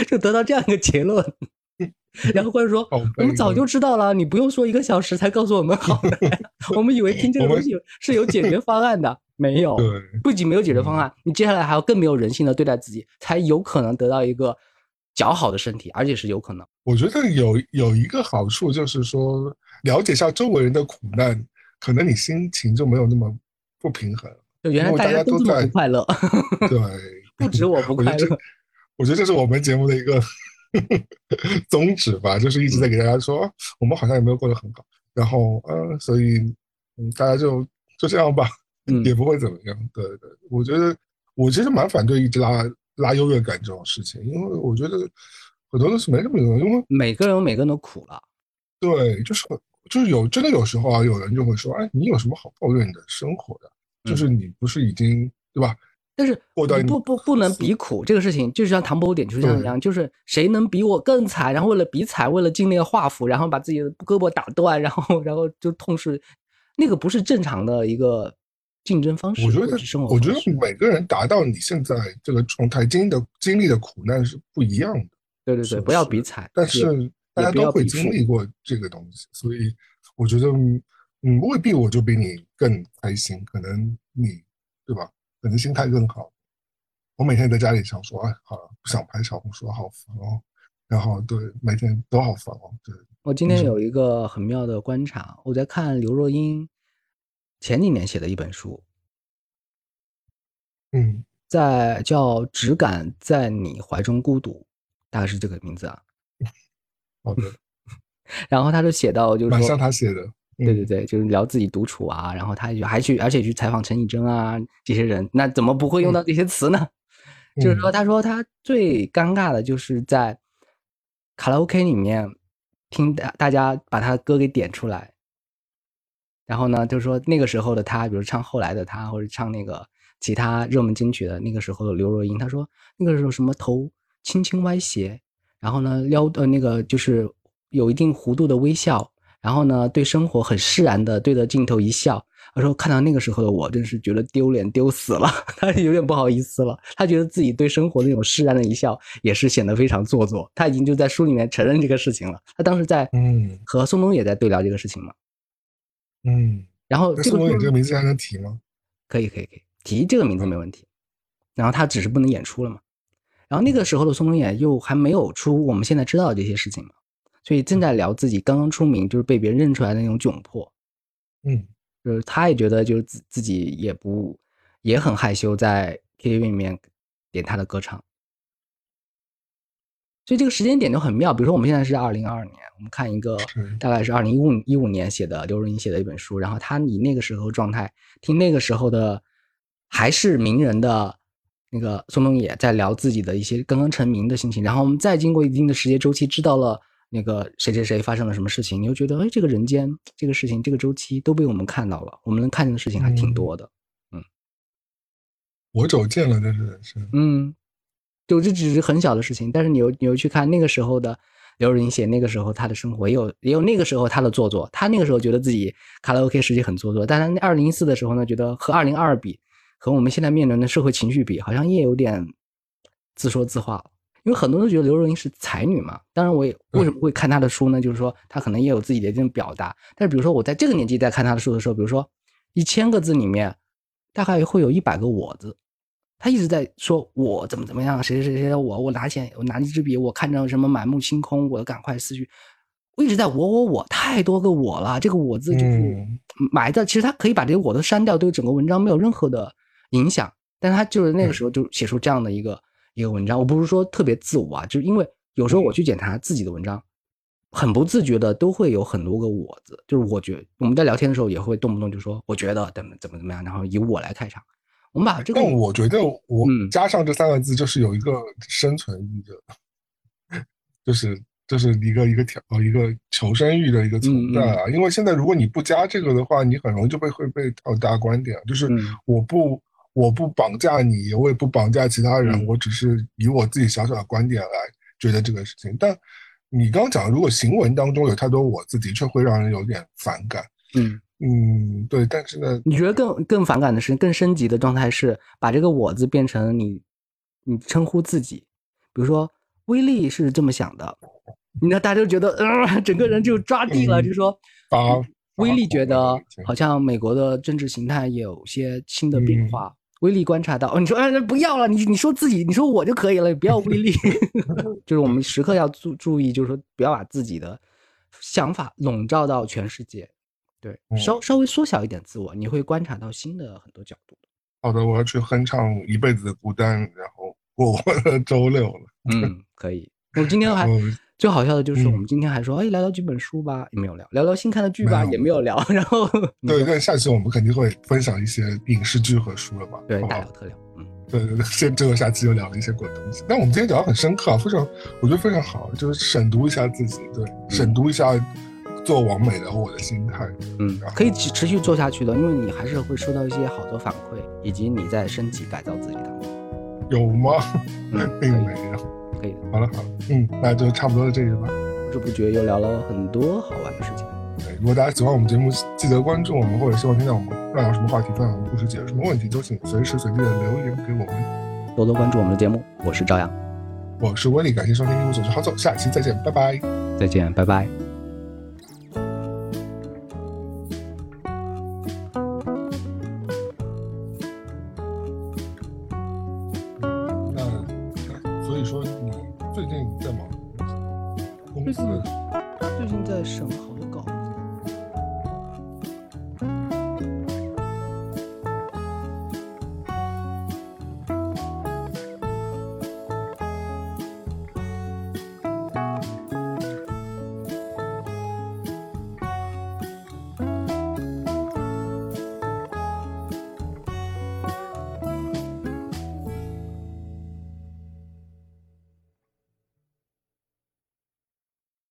就得到这样一个结论。然后或者说，我们早就知道了，你不用说一个小时才告诉我们好 的。我们以为听这个东西是有解决方案的，没有。不仅没有解决方案，你接下来还要更没有人性的对待自己，才有可能得到一个较好的身体，而且是有可能。我觉得有有一个好处就是说，了解一下周围人的苦难，可能你心情就没有那么不平衡。就原来大家都这么不快乐。对，不止我不快乐。我觉得这是我们节目的一个。宗旨吧，就是一直在给大家说，我们好像也没有过得很好，然后呃，所以嗯，大家就就这样吧，也不会怎么样。对对，我觉得我其实蛮反对一直拉拉优越感这种事情，因为我觉得很多东西没什么用，因为每个人有每个人的苦了。对，就是就是有真的有时候啊，有人就会说，哎，你有什么好抱怨你的生活的？就是你不是已经对吧？但是不不不能比苦这个事情，就是像唐伯虎点秋香一样，就是谁能比我更惨？然后为了比惨，为了进那个画府，然后把自己的胳膊打断，然后然后就痛失，那个不是正常的一个竞争方式。我觉得我觉得每个人达到你现在这个状态，经历的经历的苦难是不一样的。对对对，不要比惨。但是大家都会经历过这个东西，所以我觉得嗯，未必我就比你更开心，可能你对吧？可能心态更好。我每天在家里想说，哎，好了，不想拍小红书，好烦哦。然后对，每天都好烦哦。对，我今天有一个很妙的观察，我在看刘若英前几年写的一本书，嗯，在叫《只敢在你怀中孤独》，大概是这个名字啊。好的。然后他就写到，就是蛮像他写的。对对对，就是聊自己独处啊，然后他就还去，而且去采访陈绮贞啊这些人，那怎么不会用到这些词呢？就是说，他说他最尴尬的就是在卡拉 OK 里面听大大家把他歌给点出来，然后呢，就是说那个时候的他，比如唱后来的他，或者唱那个其他热门金曲的那个时候的刘若英，他说那个时候什么头轻轻歪斜，然后呢撩呃那个就是有一定弧度的微笑。然后呢，对生活很释然的对着镜头一笑。他说：“看到那个时候的我，真是觉得丢脸丢死了。他有点不好意思了。他觉得自己对生活那种释然的一笑，也是显得非常做作。他已经就在书里面承认这个事情了。他当时在嗯和宋冬野在对聊这个事情嘛。嗯，然后宋冬野这个名字还能提吗？可以可以可以提这个名字没问题。然后他只是不能演出了嘛。然后那个时候的宋冬野又还没有出我们现在知道的这些事情嘛。所以正在聊自己刚刚出名，就是被别人认出来的那种窘迫，嗯，就是他也觉得就是自自己也不也很害羞，在 KTV 里面点他的歌唱，所以这个时间点就很妙。比如说我们现在是二零二二年，我们看一个大概是二零一五一五年写的刘若英写的一本书，然后他以那个时候状态听那个时候的还是名人的那个宋冬野在聊自己的一些刚刚成名的心情，然后我们再经过一定的时间周期，知道了。那个谁谁谁发生了什么事情，你又觉得哎，这个人间这个事情这个周期都被我们看到了，我们能看见的事情还挺多的，嗯。我走见了，这是人生。嗯，就这只是很小的事情，但是你又你又去看那个时候的刘若英写那个时候她的生活，也有也有那个时候她的做作，她那个时候觉得自己卡拉 OK 实际很做作，但是二零一四的时候呢，觉得和二零二二比，和我们现在面临的社会情绪比，好像也有点自说自话了。因为很多人都觉得刘若英是才女嘛，当然我也为什么会看她的书呢？就是说她可能也有自己的这种表达。但是比如说我在这个年纪在看她的书的时候，比如说一千个字里面，大概会有一百个我字，她一直在说我怎么怎么样，谁谁谁谁我我拿钱我拿一支笔，我看着什么满目星空，我赶快思绪，我一直在我我我太多个我了，这个我字就是埋的。其实他可以把这个我都删掉，对整个文章没有任何的影响。但是他就是那个时候就写出这样的一个。一个文章，我不是说特别自我啊，就是因为有时候我去检查自己的文章，很不自觉的都会有很多个我字，就是我觉我们在聊天的时候也会动不动就说我觉得怎么怎么怎么样，然后以我来开场。我们把这个，但我觉得我加上这三个字就是有一个生存欲的，就是就是一个一个条一个求生欲的一个存在啊。因为现在如果你不加这个的话，你很容易就被会被套大观点，就是我不。我不绑架你，我也不绑架其他人，我只是以我自己小小的观点来觉得这个事情。但你刚刚讲，如果行文当中有太多我字，的确会让人有点反感。嗯嗯，对。但是呢，你觉得更更反感的是更升级的状态是把这个我字变成你你称呼自己，比如说威力是这么想的，你看大家就觉得呃，整个人就抓地了，就说威力觉得好像美国的政治形态有些新的变化。威力观察到哦，你说哎，不要了，你你说自己，你说我就可以了，不要威力。就是我们时刻要注注意，就是说不要把自己的想法笼罩到全世界。对，稍稍微缩小一点自我，你会观察到新的很多角度。好的，我要去哼唱《一辈子的孤单》，然后过我的周六了。嗯，可以。我今天还 最好笑的就是，我们今天还说，哎，聊聊几本书吧，也没有聊；聊聊新看的剧吧，也没有聊。然后，对，那下期我们肯定会分享一些影视剧和书了吧？对，大聊特聊。嗯，对对对，先最后下期又聊了一些鬼东西。但我们今天聊的很深刻，非常，我觉得非常好，就是审读一下自己，对，审读一下做完美的我的心态。嗯，可以持续做下去的，因为你还是会收到一些好的反馈，以及你在升级改造自己的。有吗？并没有。可以的，好了好了，嗯，那就差不多到这里吧。不知不觉又聊了很多好玩的事情。对，如果大家喜欢我们节目，记得关注我们，或者希望听到我们聊什么话题，分享故事，解决什么问题，都请随时随地的留言给我们。多多关注我们的节目，我是朝阳，我是威利，感谢收听，一路走就好走，下期再见，拜拜。再见，拜拜。